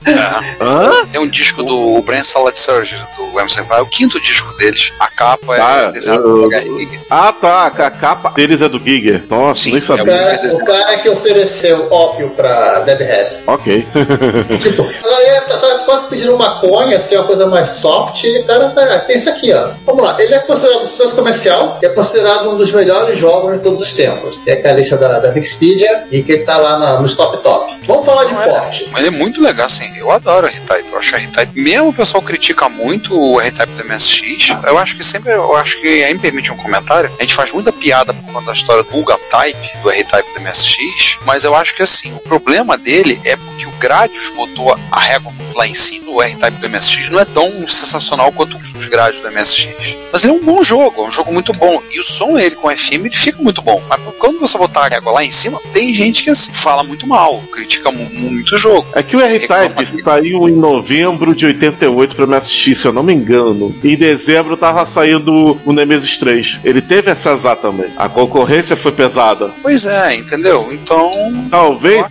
É. Tem um disco do Brand Salad Surgery, do Emerson Palmer, é o quinto disco deles. A capa Ah, é desenhada eu- pelo H.R. Ah, tá. A capa deles é do Giger. Nossa, nem O sabia. cara, o cara que ofereceu ópio pra Debbie Head. Ok. <laughs> Tipo, ela ia, tá, tá quase pedindo maconha, assim, uma coisa mais soft, e o cara tá, tem isso aqui, ó. Vamos lá, ele é considerado um sucesso comercial, e é considerado um dos melhores jogos de todos os tempos. Tem aqui a lista da, da Wikipedia, e que ele tá lá na- nos top top. Vamos falar de porte. Mas ele é muito legal, assim. Eu adoro R-Type. Eu acho R-Type. Mesmo o pessoal critica muito o R-Type do MSX, eu acho que sempre. Eu acho que aí me permite um comentário. A gente faz muita piada por conta da história do Buga Type, do R-Type do MSX, mas eu acho que assim, o problema dele é porque o Gradius botou a régua lá em cima. O R-Type do MSX não é tão sensacional quanto os os Gradius do MSX. Mas ele é um bom jogo, é um jogo muito bom. E o som ele com FM ele fica muito bom. Mas quando você botar a régua lá em cima, tem gente que assim, fala muito mal, critica mu- muito o jogo. É que o R-Type saiu em novembro de 88 pra MSX, se eu não me engano. Em dezembro tava saindo o Nemesis 3. Ele teve essa azar também. A concorrência foi pesada. Pois é, entendeu? Então. Talvez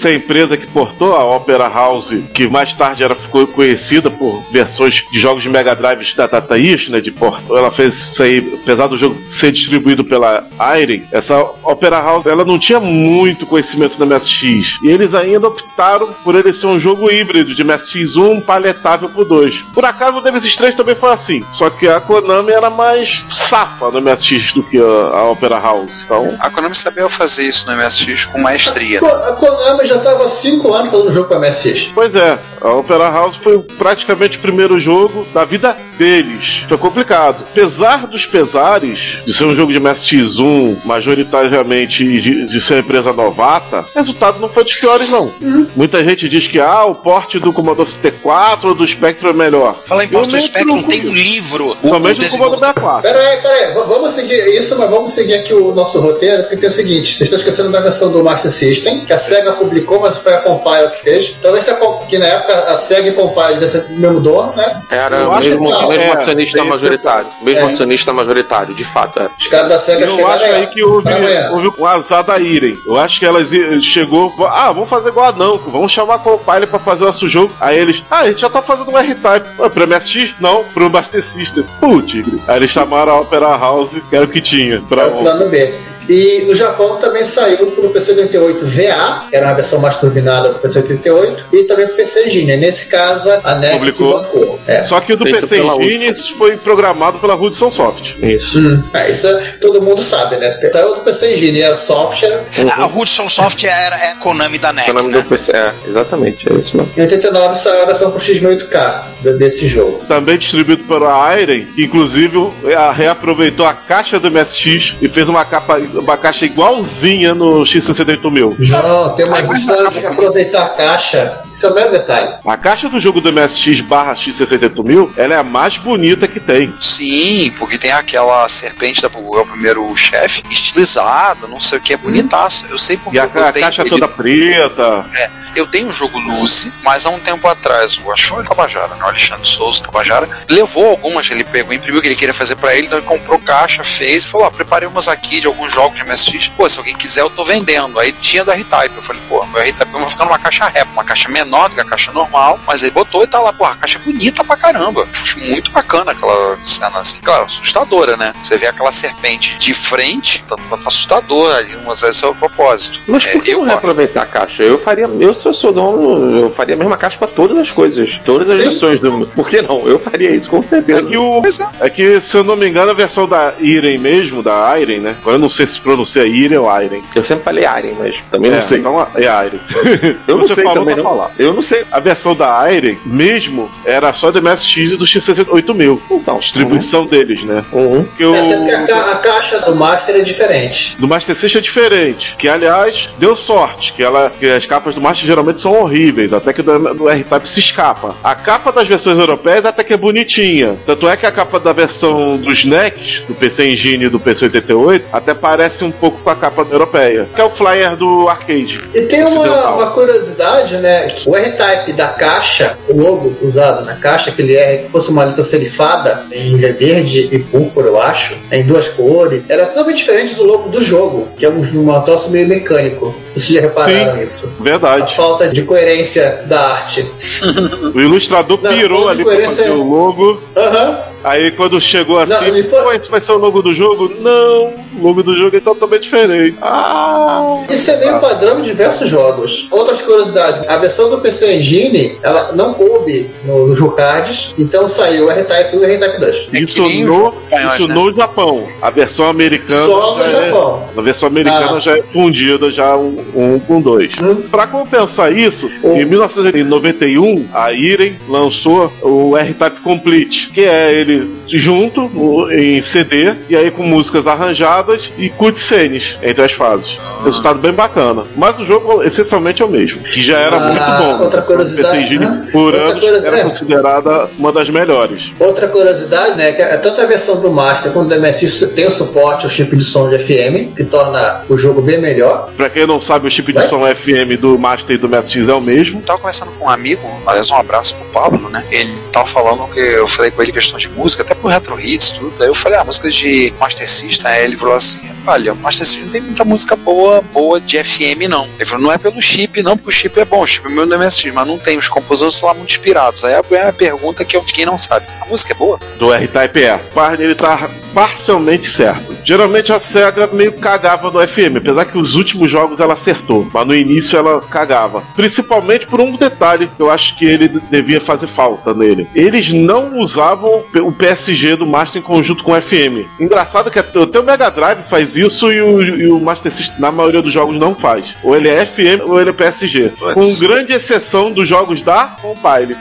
se a empresa que portou a Opera House, que mais tarde era, ficou conhecida por versões de jogos de Mega Drive da Data East, né? De Porto, ela fez isso aí, apesar do jogo ser distribuído pela Irem, essa Opera House ela não tinha muito conhecimento da MSX. E eles ainda optaram por ele ser um jogo híbrido de MSX1 paletável por 2. Por acaso o Nemesis 3 também foi assim. Só que a Konami era mais safa no MSX do que a, a Opera House. Então. A Konami sabia fazer isso no MSX com maestria. A Konami já tava há 5 anos fazendo jogo pra MSX. Pois é, a Opera House foi praticamente o primeiro jogo da vida deles. Foi complicado. Apesar dos pesares de ser um jogo de MSX1, majoritariamente de, de ser uma empresa novata, o resultado não foi dos piores, não. Muita gente diz que ah, o porte do Commodore 64 ou do Spectrum é melhor. Fala em Porto nem Spectrum, tem um livro. O, Somente o o Commodore 64. Pera aí, pera aí, v- vamos seguir isso, mas vamos seguir aqui o nosso roteiro, porque é o seguinte, vocês estão esquecendo da versão do Master System, que a SEGA publicou, mas foi a Compile que fez. Talvez se a Com- que na época a SEGA R Compile o mesmo dono, né? Era Eu o acho mesmo, que- mesmo é, acionista majoritário. Mesmo É. acionista majoritário, de fato. É. Os caras da SEGA chegaram aí que houve, houve um azar da Irem. Eu acho que elas chegou, ah, vamos fazer igual a Namco, vamos chamar a Compile pra fazer nosso jogo. Aí eles, ah, a gente já tá fazendo um R-Type. Ah, pra MSX? Não, pro Master System. Putz, aí eles chamaram a Opera House, que era o que tinha. Pra É o plano B. E no Japão também saiu pro PC 88 VA, que era uma versão mais turbinada do PC 88, e também pro PC Engine. Nesse caso, a NEC que Publicou. bancou. É. Só que o do Feito PC Engine foi programado pela Hudson Soft. Isso. Hum, é, isso é- todo mundo sabe, né? Saiu do PC Engine, era software. A Hudson Soft era é Konami da NEC, O nome né? do PC. É, exatamente, é isso mesmo. Em 89 saiu a versão pro X1008K de- desse jogo. Também distribuído pela Iron, que inclusive a- reaproveitou a caixa do MSX e fez uma, capa, uma caixa igualzinha no X68000. Não, tem uma história de aproveitar a caixa. Isso é o mesmo detalhe. A caixa do jogo do MSX barra X68000, ela é a mais bonita que tem. Sim, porque tem aquela serpente da é o primeiro chefe, estilizada, não sei o que, é bonitaça. Eu sei porque E a, eu a tenho caixa ele- toda preta. É, eu tenho um jogo Lucy, mas há um tempo atrás, o acho que foi o Tabajara, né? O Alexandre Souza Tabajara, levou algumas, ele pegou, imprimiu o que ele queria fazer pra ele, então ele comprou caixa, fez e falou: ó, preparei umas aqui de alguns jogos de MSX. Pô, se alguém quiser, eu tô vendendo. Aí tinha do R-Type. Eu falei, pô, meu R-Type eu vou fazer uma caixa rap, uma caixa menor do que a caixa normal, mas ele botou e tá lá, pô, a caixa é bonita pra caramba. Acho muito bacana aquela cena assim, claro, assustadora, né? Você vê aquela serpente de frente, tanto quanto assustador ali, mas esse é o propósito. Mas por É, que eu não reaproveitar a caixa? Eu faria, eu se eu sou dono, eu faria a mesma caixa pra todas as coisas, todas as Sim. versões do mundo. Por que não? Eu faria isso com É certeza. que, o, é que, se eu não me engano, a versão da Iren mesmo, da Iren, né? Agora eu não sei se pronuncia Iren ou Iren. Eu sempre falei Aren, mas também É, não sei. Então é Iren. <laughs> Eu não sei também não. falar. Eu não sei. A versão da Iren, mesmo, era só do MSX e do X68000. Então, Distribuição deles, né? Uhum. Que o, É, Até porque a, a caixa do Master é diferente. do Master System é diferente. Que, aliás, deu sorte. Que, ela, que as capas do Master geralmente são horríveis. Até que do, do R-Type se escapa. A capa das versões europeias até que é bonitinha. Tanto é que a capa da versão dos NECs, do PC Engine e do PC 88, até parece um pouco com a capa europeia. Que é o flyer do arcade. E tem uma, uma curiosidade, né? O R-Type da caixa, o logo usado na caixa, aquele R que fosse uma letra serifada em verde e púrpura, eu acho, em duas cores, era totalmente diferente do logo do jogo, que é um, um troço meio mecânico. Vocês já repararam Sim. isso? A Verdade. falta de coerência da arte. <laughs> O ilustrador pirou ali pra fazer o logo. Aham. Aí quando chegou assim, Não, foi- pô, esse vai ser o logo do jogo? Não, o logo do jogo é totalmente diferente. Ah! Isso é meio padrão em diversos jogos. Outras curiosidades, a versão do PC Engine, ela não coube no, no Jucards, então saiu o R-Type 1 e o R-Type 2. É Isso, no, espanhóis, isso né? no Japão. A versão americana. Só no já Japão. É, a versão americana Ah. já é fundida já um, um com dois. Hum. Pra compensar isso, em 1991, a Iren lançou o R-Type Complete, que é ele ele junto em CD, e aí com músicas arranjadas e cutscenes entre as fases. Resultado bem bacana. Mas o jogo essencialmente é o mesmo, que já era Ah, muito bom. outra curiosidade, né? por Outra anos, curiosidade, era é. considerada uma das melhores. Outra curiosidade, né, que é tanto a versão do Master quanto do MSX tem o suporte ao chip de som de FM, que torna o jogo bem melhor. Pra quem não sabe, o chip de som FM do Master e do MSX é o mesmo. Tava conversando com um amigo, aliás, um abraço pro Pablo, né? Ele tava falando que eu falei com ele questão de música, até pro Retro Hits, tudo. Aí eu falei, ah, música de Master System. Aí ele falou assim: olha, Master System não tem muita música boa, boa de FM, não. Ele falou, não é pelo chip, não, porque o chip é bom, o chip é meu do mas não tem. Os compositores lá muito inspirados. Aí a pergunta que é de quem não sabe: a música é boa? Do R-Type E. Parte dele tá parcialmente certo. Geralmente a SEGA meio cagava no FM, apesar que os últimos jogos ela acertou, mas no início ela cagava. Principalmente por um detalhe que eu acho que ele devia fazer falta nele. Eles não usavam o PSG do Master em conjunto com o FM. Engraçado que até o Mega Drive faz isso e o, e o Master System, na maioria dos jogos, não faz. Ou ele é FM ou ele é PSG. Com grande exceção dos jogos da Compile.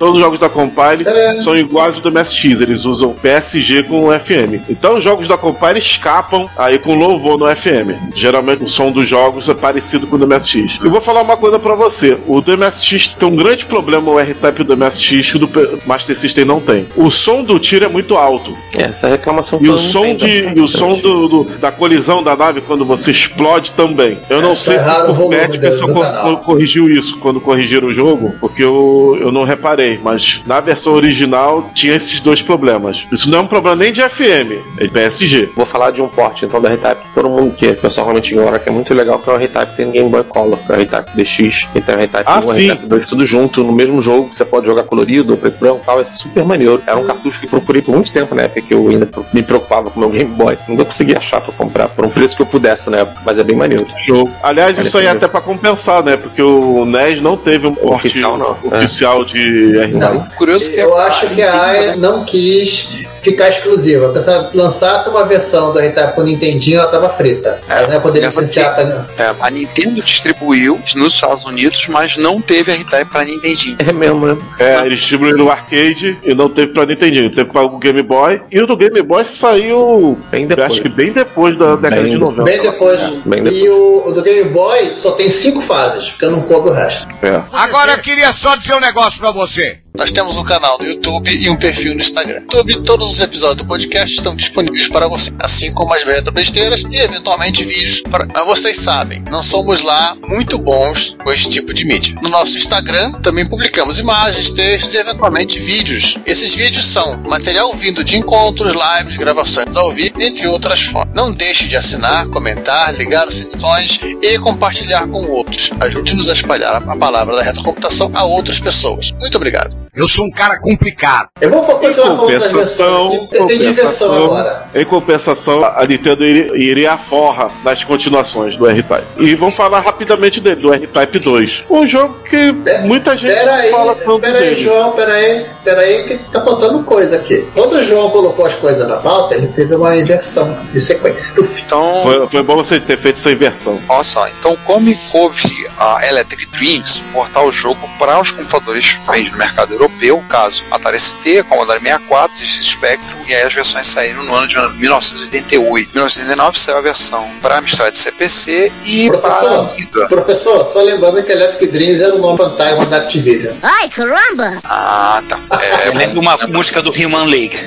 Todos os jogos da Compile são iguais ao do MSX, eles usam PSG com FM. Então os jogos da Compile escapam aí com louvor no FM. Geralmente o som dos jogos é parecido com o do MSX. Eu vou falar uma coisa pra você: o do MSX tem um grande problema, o R-Type do MSX, que o do Master System não tem. O som do tiro é muito alto. É, essa reclamação E o som, tem, de, e o som do, do- da colisão da nave quando você explode também. Eu não É, sei erraram se o por volume patch a do- pessoa do co- canal. co- corrigiu isso quando corrigiram o jogo, porque eu, eu não reparei. Mas na versão original tinha esses dois problemas. Isso não é um problema nem de FM, é de PSG. Vou falar de um porte então da R-Type que todo mundo que o pessoal realmente ignora, que é muito legal, que é o R-Type tem Game Boy Color, que é o R-Type DX, e tem o R-Type Ah, 1 o sim. R-Type 2, tudo junto no mesmo jogo, que você pode jogar colorido, preto e branco tal, é super maneiro. Era um cartucho que procurei por muito tempo na época que eu ainda me preocupava com o meu <laughs> Game Boy. Nunca consegui achar pra comprar por um preço que eu pudesse, né? Mas é bem maneiro. Jogo. Aliás, isso aí é até pra compensar, né? Porque o NES não teve um porte Oficial, não. É. de R-Type. Curioso que Eu acho que a AE não quis ficar exclusiva. Porque se lançasse uma versão do R-Type pro Nintendinho, ela tava frita. Ela não ia poder licenciar pra... É, a Nintendo distribuiu nos Estados Unidos, mas não teve R-Type pra Nintendinho. É mesmo, né? É, eles distribuíram o arcade e não teve pra Nintendinho, teve pra o Game Boy. E o do Game Boy saiu. Bem depois. Acho que bem depois da década Bem de 90. Bem depois. Bem depois. E o, o do Game Boy só tem cinco fases, porque eu não coube o resto. É. Agora eu queria só dizer um negócio pra você. Nós temos um canal no YouTube e um perfil no Instagram. No YouTube, todos os episódios do podcast estão disponíveis para você, assim como as retrobesteiras e eventualmente vídeos. Para... Mas vocês sabem, não somos lá muito bons com esse tipo de mídia. No nosso Instagram também publicamos imagens, textos e eventualmente vídeos. Esses vídeos são material vindo de encontros, lives, gravações ao vivo, entre outras fontes. Não deixe de assinar, comentar, ligar os sininhos e compartilhar com outros. Ajude-nos a espalhar a palavra da retrocomputação a outras pessoas. Muito obrigado. Eu sou um cara complicado. Eu vou continuar falando das versões. compensação, aqui. Tem, tem diversão agora. Em compensação, a Nintendo iria, iria à forra nas continuações do R-Type. E vamos falar rapidamente dele, do R-Type 2. Um jogo que muita gente Pera aí, fala tanto pera aí, dele. João, pera aí, pera aí, que tá faltando coisa aqui. Quando o João colocou as coisas na pauta, ele fez uma inversão de sequência. <laughs> Então, Foi, foi bom você ter feito essa inversão. olha só, então como houve a Electric Dreams portar o jogo para os computadores no mercado europeu, caso Atari ST, Commodore 64, ZX Spectrum, e aí as versões saíram no ano de 1988. Em 1989 saiu a versão para Amstrad CPC e para Professor, Amiga. professor, só lembrando que Electric Dreams era o nome fantasma da Activision. Ai, caramba! Ah, tá. É, Eu lembro uma música do Human League.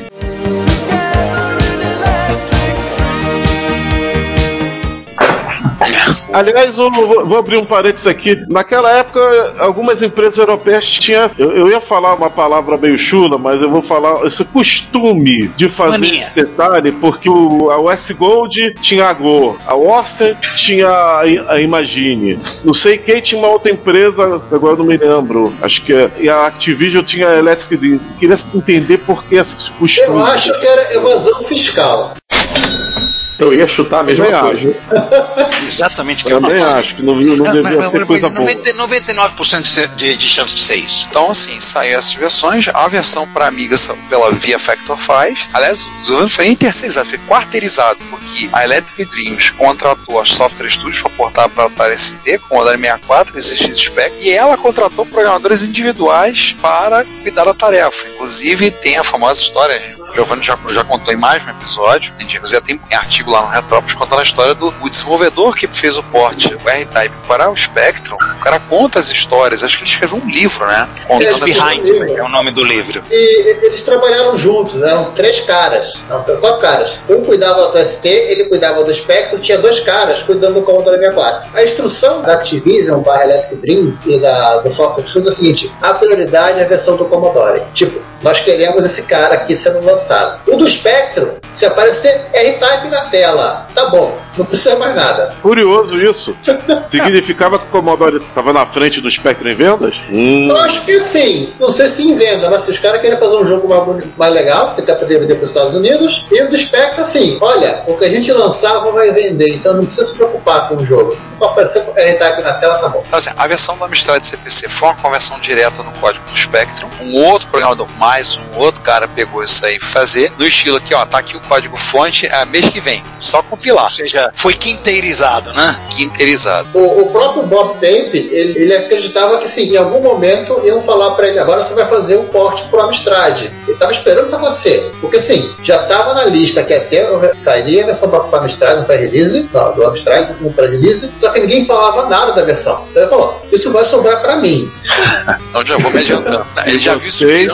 Aliás, eu vou, vou abrir um parênteses aqui. Naquela época, algumas empresas europeias tinham. Eu, eu ia falar uma palavra meio chula, mas eu vou falar esse costume de fazer Mania. esse detalhe, porque o, a US Gold tinha a Go, a Orson tinha a, a Imagine. Não sei quem tinha uma outra empresa, agora eu não me lembro. Acho que é. E a Activision tinha a Electric Dream. Queria entender por que esses costumes. Eu acho que era evasão fiscal. Eu ia chutar a mesma coisa. Exatamente o que eu Também acho que não, não devia Mas- ser mas- coisa boa. 90 99% de, ser- de, chance de ser isso. Então, assim, saiu essas versões. A versão para Amiga saiu pela Via Factor 5. Aliás, não foi nem terceirizado, foi quarteirizado, porque a Electric Dreams contratou a Software Studios para portar para Atari ST, Commodore 64 e ZX Spectrum, e ela contratou programadores individuais para cuidar da tarefa. Inclusive, tem a famosa história. O Giovanni já, já contou em mais um episódio. A gente inclusive tem um artigo lá no Retrópolis contando a história do o desenvolvedor que fez o porte, o R-Type, para o Spectrum. O cara conta as histórias. Acho que ele escreveu um livro, né? Contando Behind Livro. é o nome do livro. E eles trabalharam juntos, eram três caras, não, quatro caras. Um cuidava do ST, ele cuidava do Spectrum, tinha dois caras cuidando do Commodore 64. A instrução da Activision, barra Electric Dreams e da, do Software Studio é a seguinte: a prioridade é a versão do Commodore. Tipo, nós queremos esse cara aqui sendo lançado. O do Spectrum, se aparecer R-Type na tela, tá bom, não precisa mais nada. Curioso isso. <laughs> Significava que o Commodore estava na frente do Spectrum em vendas? Hum. Eu acho que sim. Não sei se em venda, mas se os caras querem fazer um jogo mais, mais legal, porque tá para DVD para os Estados Unidos, e o do Spectrum, assim, olha, o que a gente lançar vai vender, então não precisa se preocupar com o jogo. Se for aparecer R-Type na tela, tá bom. Então, assim, a versão do Amstrad CPC foi uma conversão direta no código do Spectrum. Um outro programador, mais um outro cara pegou isso aí pra fazer, no estilo aqui, ó, tá aqui o código fonte, é mês que vem, só compilar. Ou seja, foi quinteirizado, né? Quinteirizado. O, o próprio Bob Tape, ele, ele acreditava que sim, em algum momento iam falar pra ele, agora você vai fazer um porte pro Amstrad. Ele tava esperando isso acontecer. Porque assim, já tava na lista que até sairia a versão pro Amstrad no pré-release, não, do Amstrad no pré-release, só que ninguém falava nada da versão. Então ele falou, isso vai sobrar pra mim. <laughs> Então já vou me adiantando. Ele já viu isso aí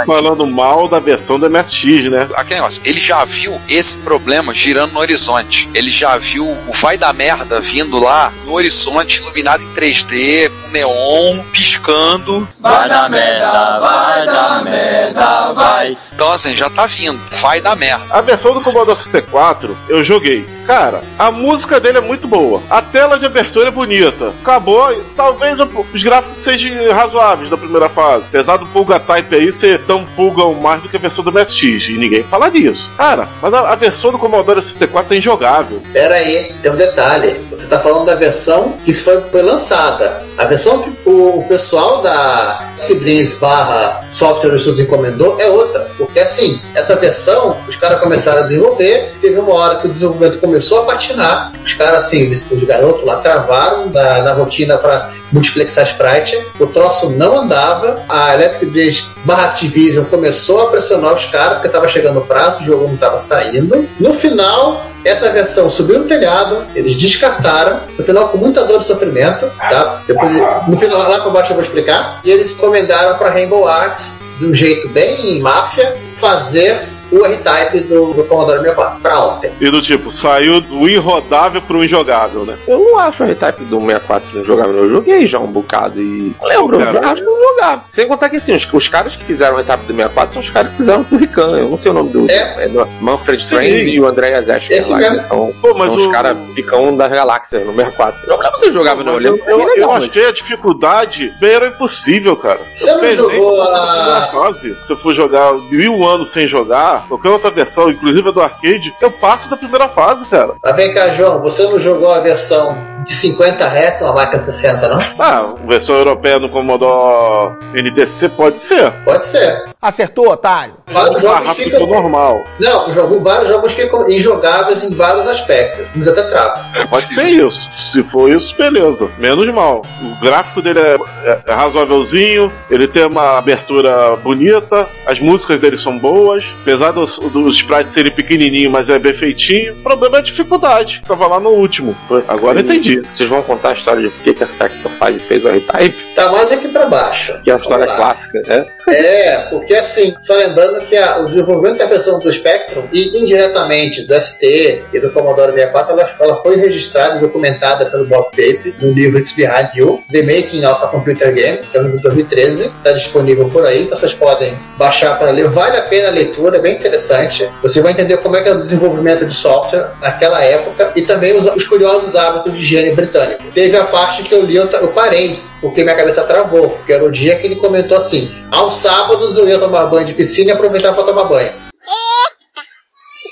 no falando mal da versão do MSX, né? Aquele negócio, ele já viu esse problema girando no horizonte. Ele já viu o vai da merda vindo lá no horizonte, iluminado em 3D, com neon, piscando. Vai dar merda, vai dar merda, vai. Então assim, já tá vindo, vai dar merda. A versão do Commodore 64 eu joguei. Cara, a música dele é muito boa. A tela de abertura é bonita. Acabou. Talvez os gráficos sejam razoáveis da primeira fase. Apesar do Pulga Type aí ser tão pulgão mais do que a versão do MSX. E ninguém fala disso. Cara, mas a, versão do Commodore 64 é injogável. Pera aí, tem um detalhe. Você tá falando da versão que foi, foi lançada. A versão que o, pessoal da Dreams barra Software Studios encomendou é outra. Porque assim, essa versão, os caras começaram a desenvolver, teve uma hora que o desenvolvimento começou a patinar, os caras assim, os garotos lá travaram na, na rotina para multiplexar sprite, o troço não andava, a Electric Dreams barra Activision começou a pressionar os caras porque tava chegando o prazo, o jogo não tava saindo. No final, essa versão subiu no telhado, eles descartaram, no final com muita dor e sofrimento, tá? Depois, no final, lá para baixo eu vou explicar. E eles encomendaram para Rainbow Arts, de um jeito bem máfia, fazer o R-Type do, do Commodore 64 pra ontem. E do tipo, saiu do irrodável pro injogável, né? Eu não acho o R-Type do 64 injogável, eu joguei já um bocado e. Lembro, eu acho que não jogava. Sem contar que assim, os, os caras que fizeram o R-Type do 64 são os caras que fizeram pro Rican. Eu não sei o nome do. É, do Manfred Trains e o André Zeschner Esse lá. mesmo. Então, Pô, mas são os o- caras Ricão da galáxia no 64. Eu lembro que você jogava olhando, eu, é bem eu, legal. eu achei a dificuldade beira impossível, cara. Você não penei jogou a- fase, se eu for jogar mil anos sem jogar, qualquer outra versão, inclusive a do arcade, eu passo da primeira fase, cara. Mas vem cá, João, você não jogou a versão de 50 Hz na máquina 60, não? Ah, versão europeia no Commodore NTC pode ser. Pode ser. Acertou, otário. Vários Ah, jogos rápido ficam. normal. Não, jogo- vários jogos ficam injogáveis em vários aspectos. Uns até travam. Pode ser isso. Se for isso, beleza. Menos mal. O gráfico dele é, é- é razoávelzinho, ele tem uma abertura bonita, as músicas dele são boas, apesar dos, dos sprites serem pequenininhos, mas é bem feitinho. O problema é a dificuldade. Tava lá no último. Agora eu entendi. Vocês vão contar a história de por que que a Factor 5 fez o R-Type? Tá mais aqui pra baixo. Que é uma história clássica, né? É, porque assim, só lembrando que a- o desenvolvimento da versão do Spectrum e indiretamente do ST e do Commodore 64, ela, ela foi registrada e documentada pelo Bob Pape no livro It's Behind You, The Making of a Computer Game, que é um livro de 2013, está disponível por aí, então vocês podem baixar para ler, vale a pena a leitura, é bem interessante. Você vai entender como é que é o desenvolvimento de software naquela época e também os, os curiosos hábitos de britânico. Teve a parte que eu li, eu, eu parei, porque minha cabeça travou, porque era o dia que ele comentou assim: aos sábados eu ia tomar banho de piscina e aproveitar para tomar banho.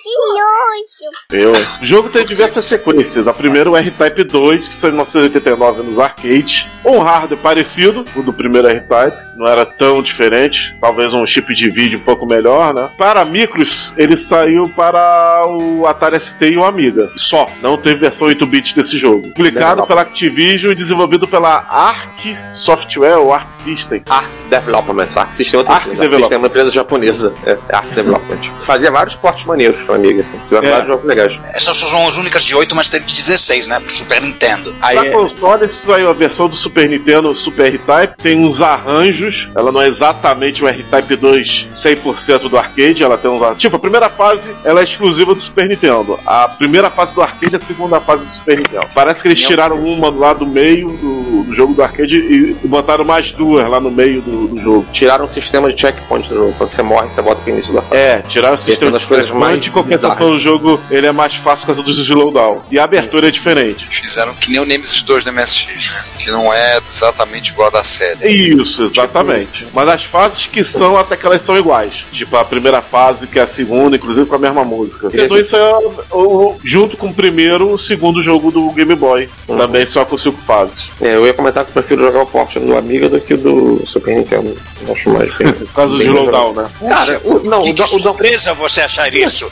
Que nojo. Eu. O jogo tem diversas sequências. A primeira é o R-Type 2, que saiu em 1989 nos arcades. Um hardware parecido, o do primeiro R-Type. Não era tão diferente. Talvez um chip de vídeo um pouco melhor, né? Para micros, ele saiu para o Atari ST e o Amiga. Só. Não teve versão 8-bit desse jogo. Publicado pela Activision e desenvolvido pela Arc Software ou Arc System. Arc Development. Arc System é outra Arc empresa. Development. System é uma empresa japonesa. É, é Arc Development. Fazia vários portes maneiros pra amiga, assim. Fizeram É. vários jogos legais. Essas são as únicas de 8, mas teve de 16, né? Pro Super Nintendo. Aí Pra é- console saiu a versão do Super Nintendo, o Super R-Type, tem uns arranjos. Ela não é exatamente o R-Type 2 100% do arcade, ela tem uns ar- Tipo, a primeira fase ela é exclusiva do Super Nintendo. A primeira fase do arcade é a segunda fase do Super Nintendo. Parece que eles tiraram uma lá do meio do, do jogo do arcade e, e botaram mais duas lá no meio do, do jogo. Tiraram o sistema de checkpoint do jogo. Quando você morre, você bota pro início da fase. É, tiraram o é sistema das de coisas mais em compensação bizarras. o jogo ele é mais fácil por causa do slowdown. E a abertura é diferente. Fizeram que nem o Nemesis 2 do MSX, né? Que não é exatamente igual a da série. Isso, exatamente. Mas as fases que são, até que elas são iguais. Tipo, a primeira fase, que é a segunda, inclusive com a mesma música. E isso é o- o- junto com o primeiro, o segundo jogo do Game Boy. Também só com cinco fases. É, eu ia comentar que eu prefiro jogar o port do Amiga do que o do Super Nintendo. Eu acho mais bem. Por causa do slowdown, né? Cara, o, não, que, o, que o surpresa você achar isso.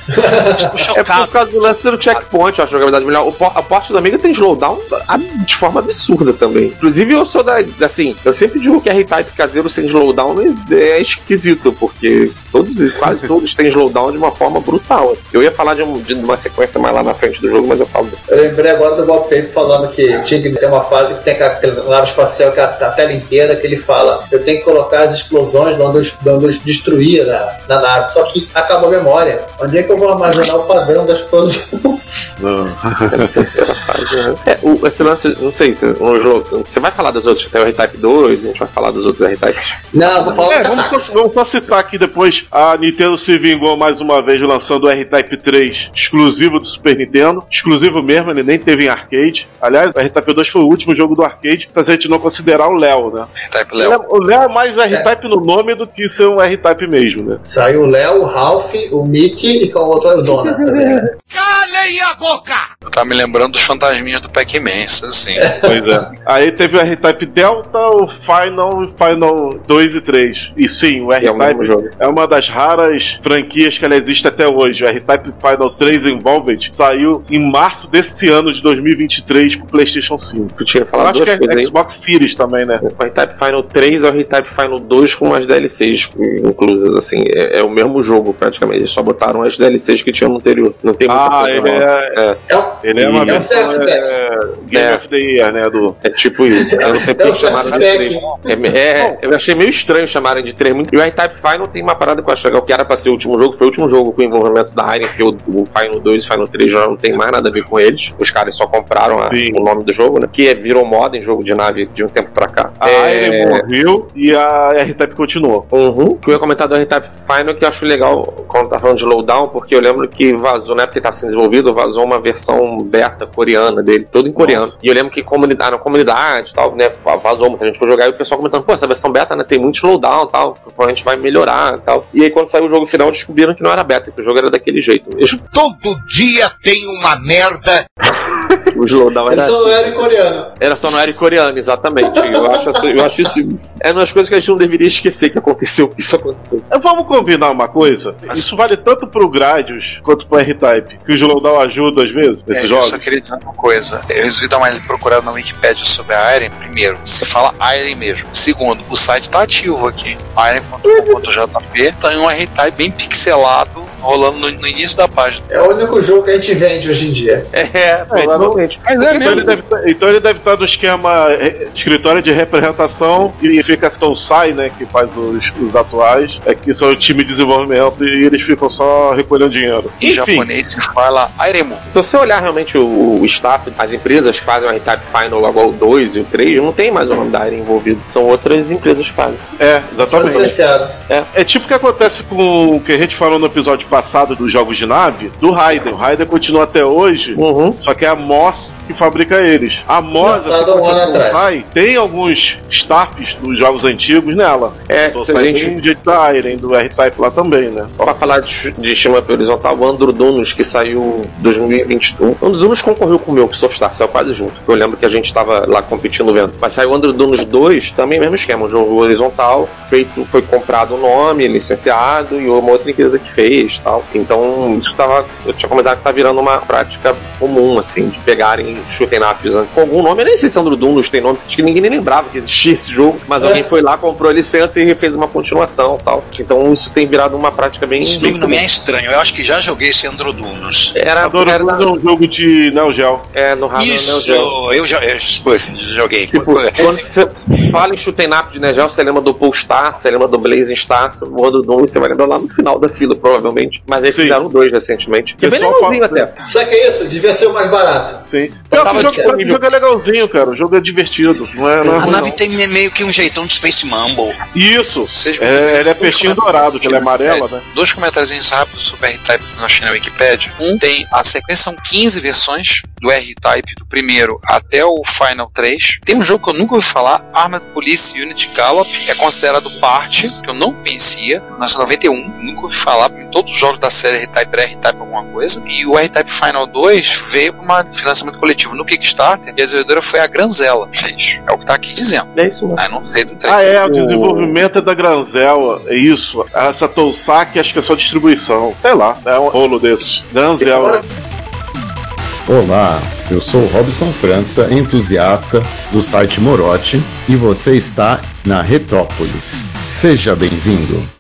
Estou É por causa do lance do checkpoint, eu acho a jogabilidade melhor. A porta do Amiga tem slowdown de forma absurda também. Inclusive, eu sou da. Assim, eu sempre digo que R-Type caseiro sem slowdown é esquisito, porque todos, quase <laughs> todos têm slowdown de uma forma brutal. assim. Eu ia falar de, um- de uma sequência mais lá na frente do jogo, mas eu falo. Eu lembrei agora do Bob Pape falando que tinha que ter uma fase que tem aquela nave espacial que é a, a tela inteira que ele fala. Eu tenho que colocar as explosões onde eu, onde eu destruía na, na nave. Só que acabou a memória. Onde é que eu vou armazenar o padrão da explosão? É, terceira fase, né? É, o, esse lance, não sei, você vai falar dos outros, tem o R-Type 2, a gente vai falar dos outros R-Types. Não, vou falar É, do vamos, só, vamos só citar aqui depois. A Nintendo se vingou mais uma vez lançando o R-Type 3 exclusivo do Super Nintendo. Exclusivo mesmo, ele nem teve em arcade. Aliás, o R-Type 2 foi o último jogo do arcade, se a gente não considerar o Léo, né? R-Type Ele é- O Léo é mais R-Type no nome do que ser um R-Type mesmo, né? Saiu o Léo, o Ralph, o Mickey e com o outro é o Dona. tá ligado? <laughs> Calem a boca! Eu tava me lembrando dos fantasminhas do Pac-Man, isso assim. Pois é. Aí teve o R-Type Delta, o Final, Final 2 e 3. E sim, o é R-Type jogo. é uma das raras franquias que ela existe até hoje. O R-Type Final 3 Involved saiu em março desse ano de 2023 pro PlayStation 5. Tu tinha Eu falado acho duas que é coisas aí. Xbox Series também, né? O R-Type Final 3 é o R-Type Final 2 com as DLCs inclusas, assim. É, é o mesmo jogo, praticamente. Eles só botaram as DLCs que tinham no anterior. Não tem muita Ah, coisa ele nova. é, é. ele é uma E- versão é, Game É. of the Year, né? Do... É tipo isso. Eu não sei É porque chamaram de Self 3. É, é, eu achei meio estranho chamarem de 3 muito. E o R-Type Final tem uma parada que eu acho legal, que era pra ser o último jogo, foi o último jogo com o envolvimento da Iron, porque o, o Final 2 e o Final 3 já não tem mais nada a ver com eles. Os caras só compraram a- o nome do jogo, né? Que é, virou moda em jogo de nave de um tempo pra cá. A É, Iron morreu e a R-Type continuou. Uhum. O que eu ia comentar do R-Type Final que eu acho legal quando tá falando de slowdown, porque eu lembro que vazou, na época que tá sendo desenvolvido, vazou uma versão beta coreana dele, todo em coreano. E eu lembro que comunidade, na comunidade e tal, né, vazou, muita gente foi jogar e o pessoal comentando, pô, essa versão beta, né, tem muito slowdown e tal, provavelmente vai melhorar e tal. E aí quando saiu o jogo final, descobriram que não era beta, que o jogo era daquele jeito mesmo. Todo dia tem uma merda. <laughs> O slowdown Ele era só não assim. era em coreano. Era só não era em coreano, exatamente. Eu acho, eu acho isso. É uma das coisas que a gente não deveria esquecer que aconteceu, que isso aconteceu. É, Vamos combinar uma coisa? Isso vale tanto pro Gradius quanto pro R-Type, que o slowdown ajuda às vezes É, nesses eu jogos. só queria dizer uma coisa. Eu resolvi dar uma procurada na Wikipedia sobre a Iron. Primeiro, se fala Iron mesmo. Segundo, o site tá ativo aqui. Iron.com.jp tem um R-Type bem pixelado rolando no, no início da página. É o único jogo que a gente vende hoje em dia. É, provavelmente. Mas é Então ele, deve, tá- então ele deve estar no esquema é, escritório de representação e fica Tousai, né, que faz os, os atuais, é que são o time de desenvolvimento e eles ficam só recolhendo dinheiro. Em japonês se fala Iremu. Se você olhar realmente o, o staff, as empresas que fazem o R-Type Final, logo o 2 e o 3, não tem mais o nome da área envolvido. São outras empresas que fazem. É, Só exatamente. licenciado. É, é tipo o que acontece com o que a gente falou no episódio passado dos jogos de nave, do Raiden. O Raiden continua até hoje, Uhum. só que é a Moss que fabrica eles. A Lançado assim, um ano atrás. Sai, tem alguns staffs dos jogos antigos nela. É, se a gente- tem da Iron, do R-Type lá também, né? Pra falar de, de estima horizontal, o Andro Dunos, que saiu em 2021. O Andro Dunos concorreu com o meu, o Softstar, saiu quase junto. Eu lembro que a gente tava lá competindo vendo. Mas saiu o Andro Dunos 2, também mesmo esquema, um jogo horizontal, feito, foi comprado o nome, licenciado, e uma outra empresa que fez tal. Então, isso tava. Eu tinha comentado que tá virando uma prática comum, assim, de pegarem shooting ups né? com algum nome. Eu nem sei se Andro Dunos tem nome, acho que ninguém nem lembrava que existia esse jogo, mas É. alguém foi lá, comprou a licença e fez uma continuação tal. Então, isso tem virado uma prática bem. Esse nome não me é estranho. Eu acho que já joguei esse Androdunos. Era, era é um jogo de Neo Geo. é, no Isso, Neo Geo. eu já eu, joguei. Tipo, quando você fala em shooting up de Neo Geo, você lembra do Polestar, você lembra do Blazing Star, o Doom, você vai lembrar lá no final da fila, provavelmente. Mas aí Sim. fizeram dois recentemente. Que é bem legalzinho fala- até. Só que é isso, devia ser o mais barato. Sim. Tava o jogo, disponível. o jogo é legalzinho, cara. O jogo é divertido. Não é, não é A ruim, nave não. tem me- meio que um jeitão de Space Mumble. Isso. É, ele é peixinho dourado, que ele é amarela, né? Dois comentários rápidos sobre R-Type que eu achei na Wikipedia. Um tem a sequência, são 15 versões do R-Type, do primeiro até o Final 3. Tem um jogo que eu nunca ouvi falar, Armored Police Unity Gallop, é considerado parte, que eu não conhecia, 1991, nunca ouvi falar, em todos os jogos da série R-Type era R-Type alguma coisa, e o R-Type Final 2 veio para um financiamento coletivo no Kickstarter, e a desenvolvedora foi a Granzella, fez. É o que tá aqui dizendo. É isso mesmo. Ah, não sei do 3. Ah, é, o desenvolvimento é da Granzel, é isso. Essa Toussac acho que é só distribuição. Sei lá, é um rolo desse. Granzel. Olá, eu sou Robson França, entusiasta do site Morote, e você está na Retrópolis. Seja bem-vindo.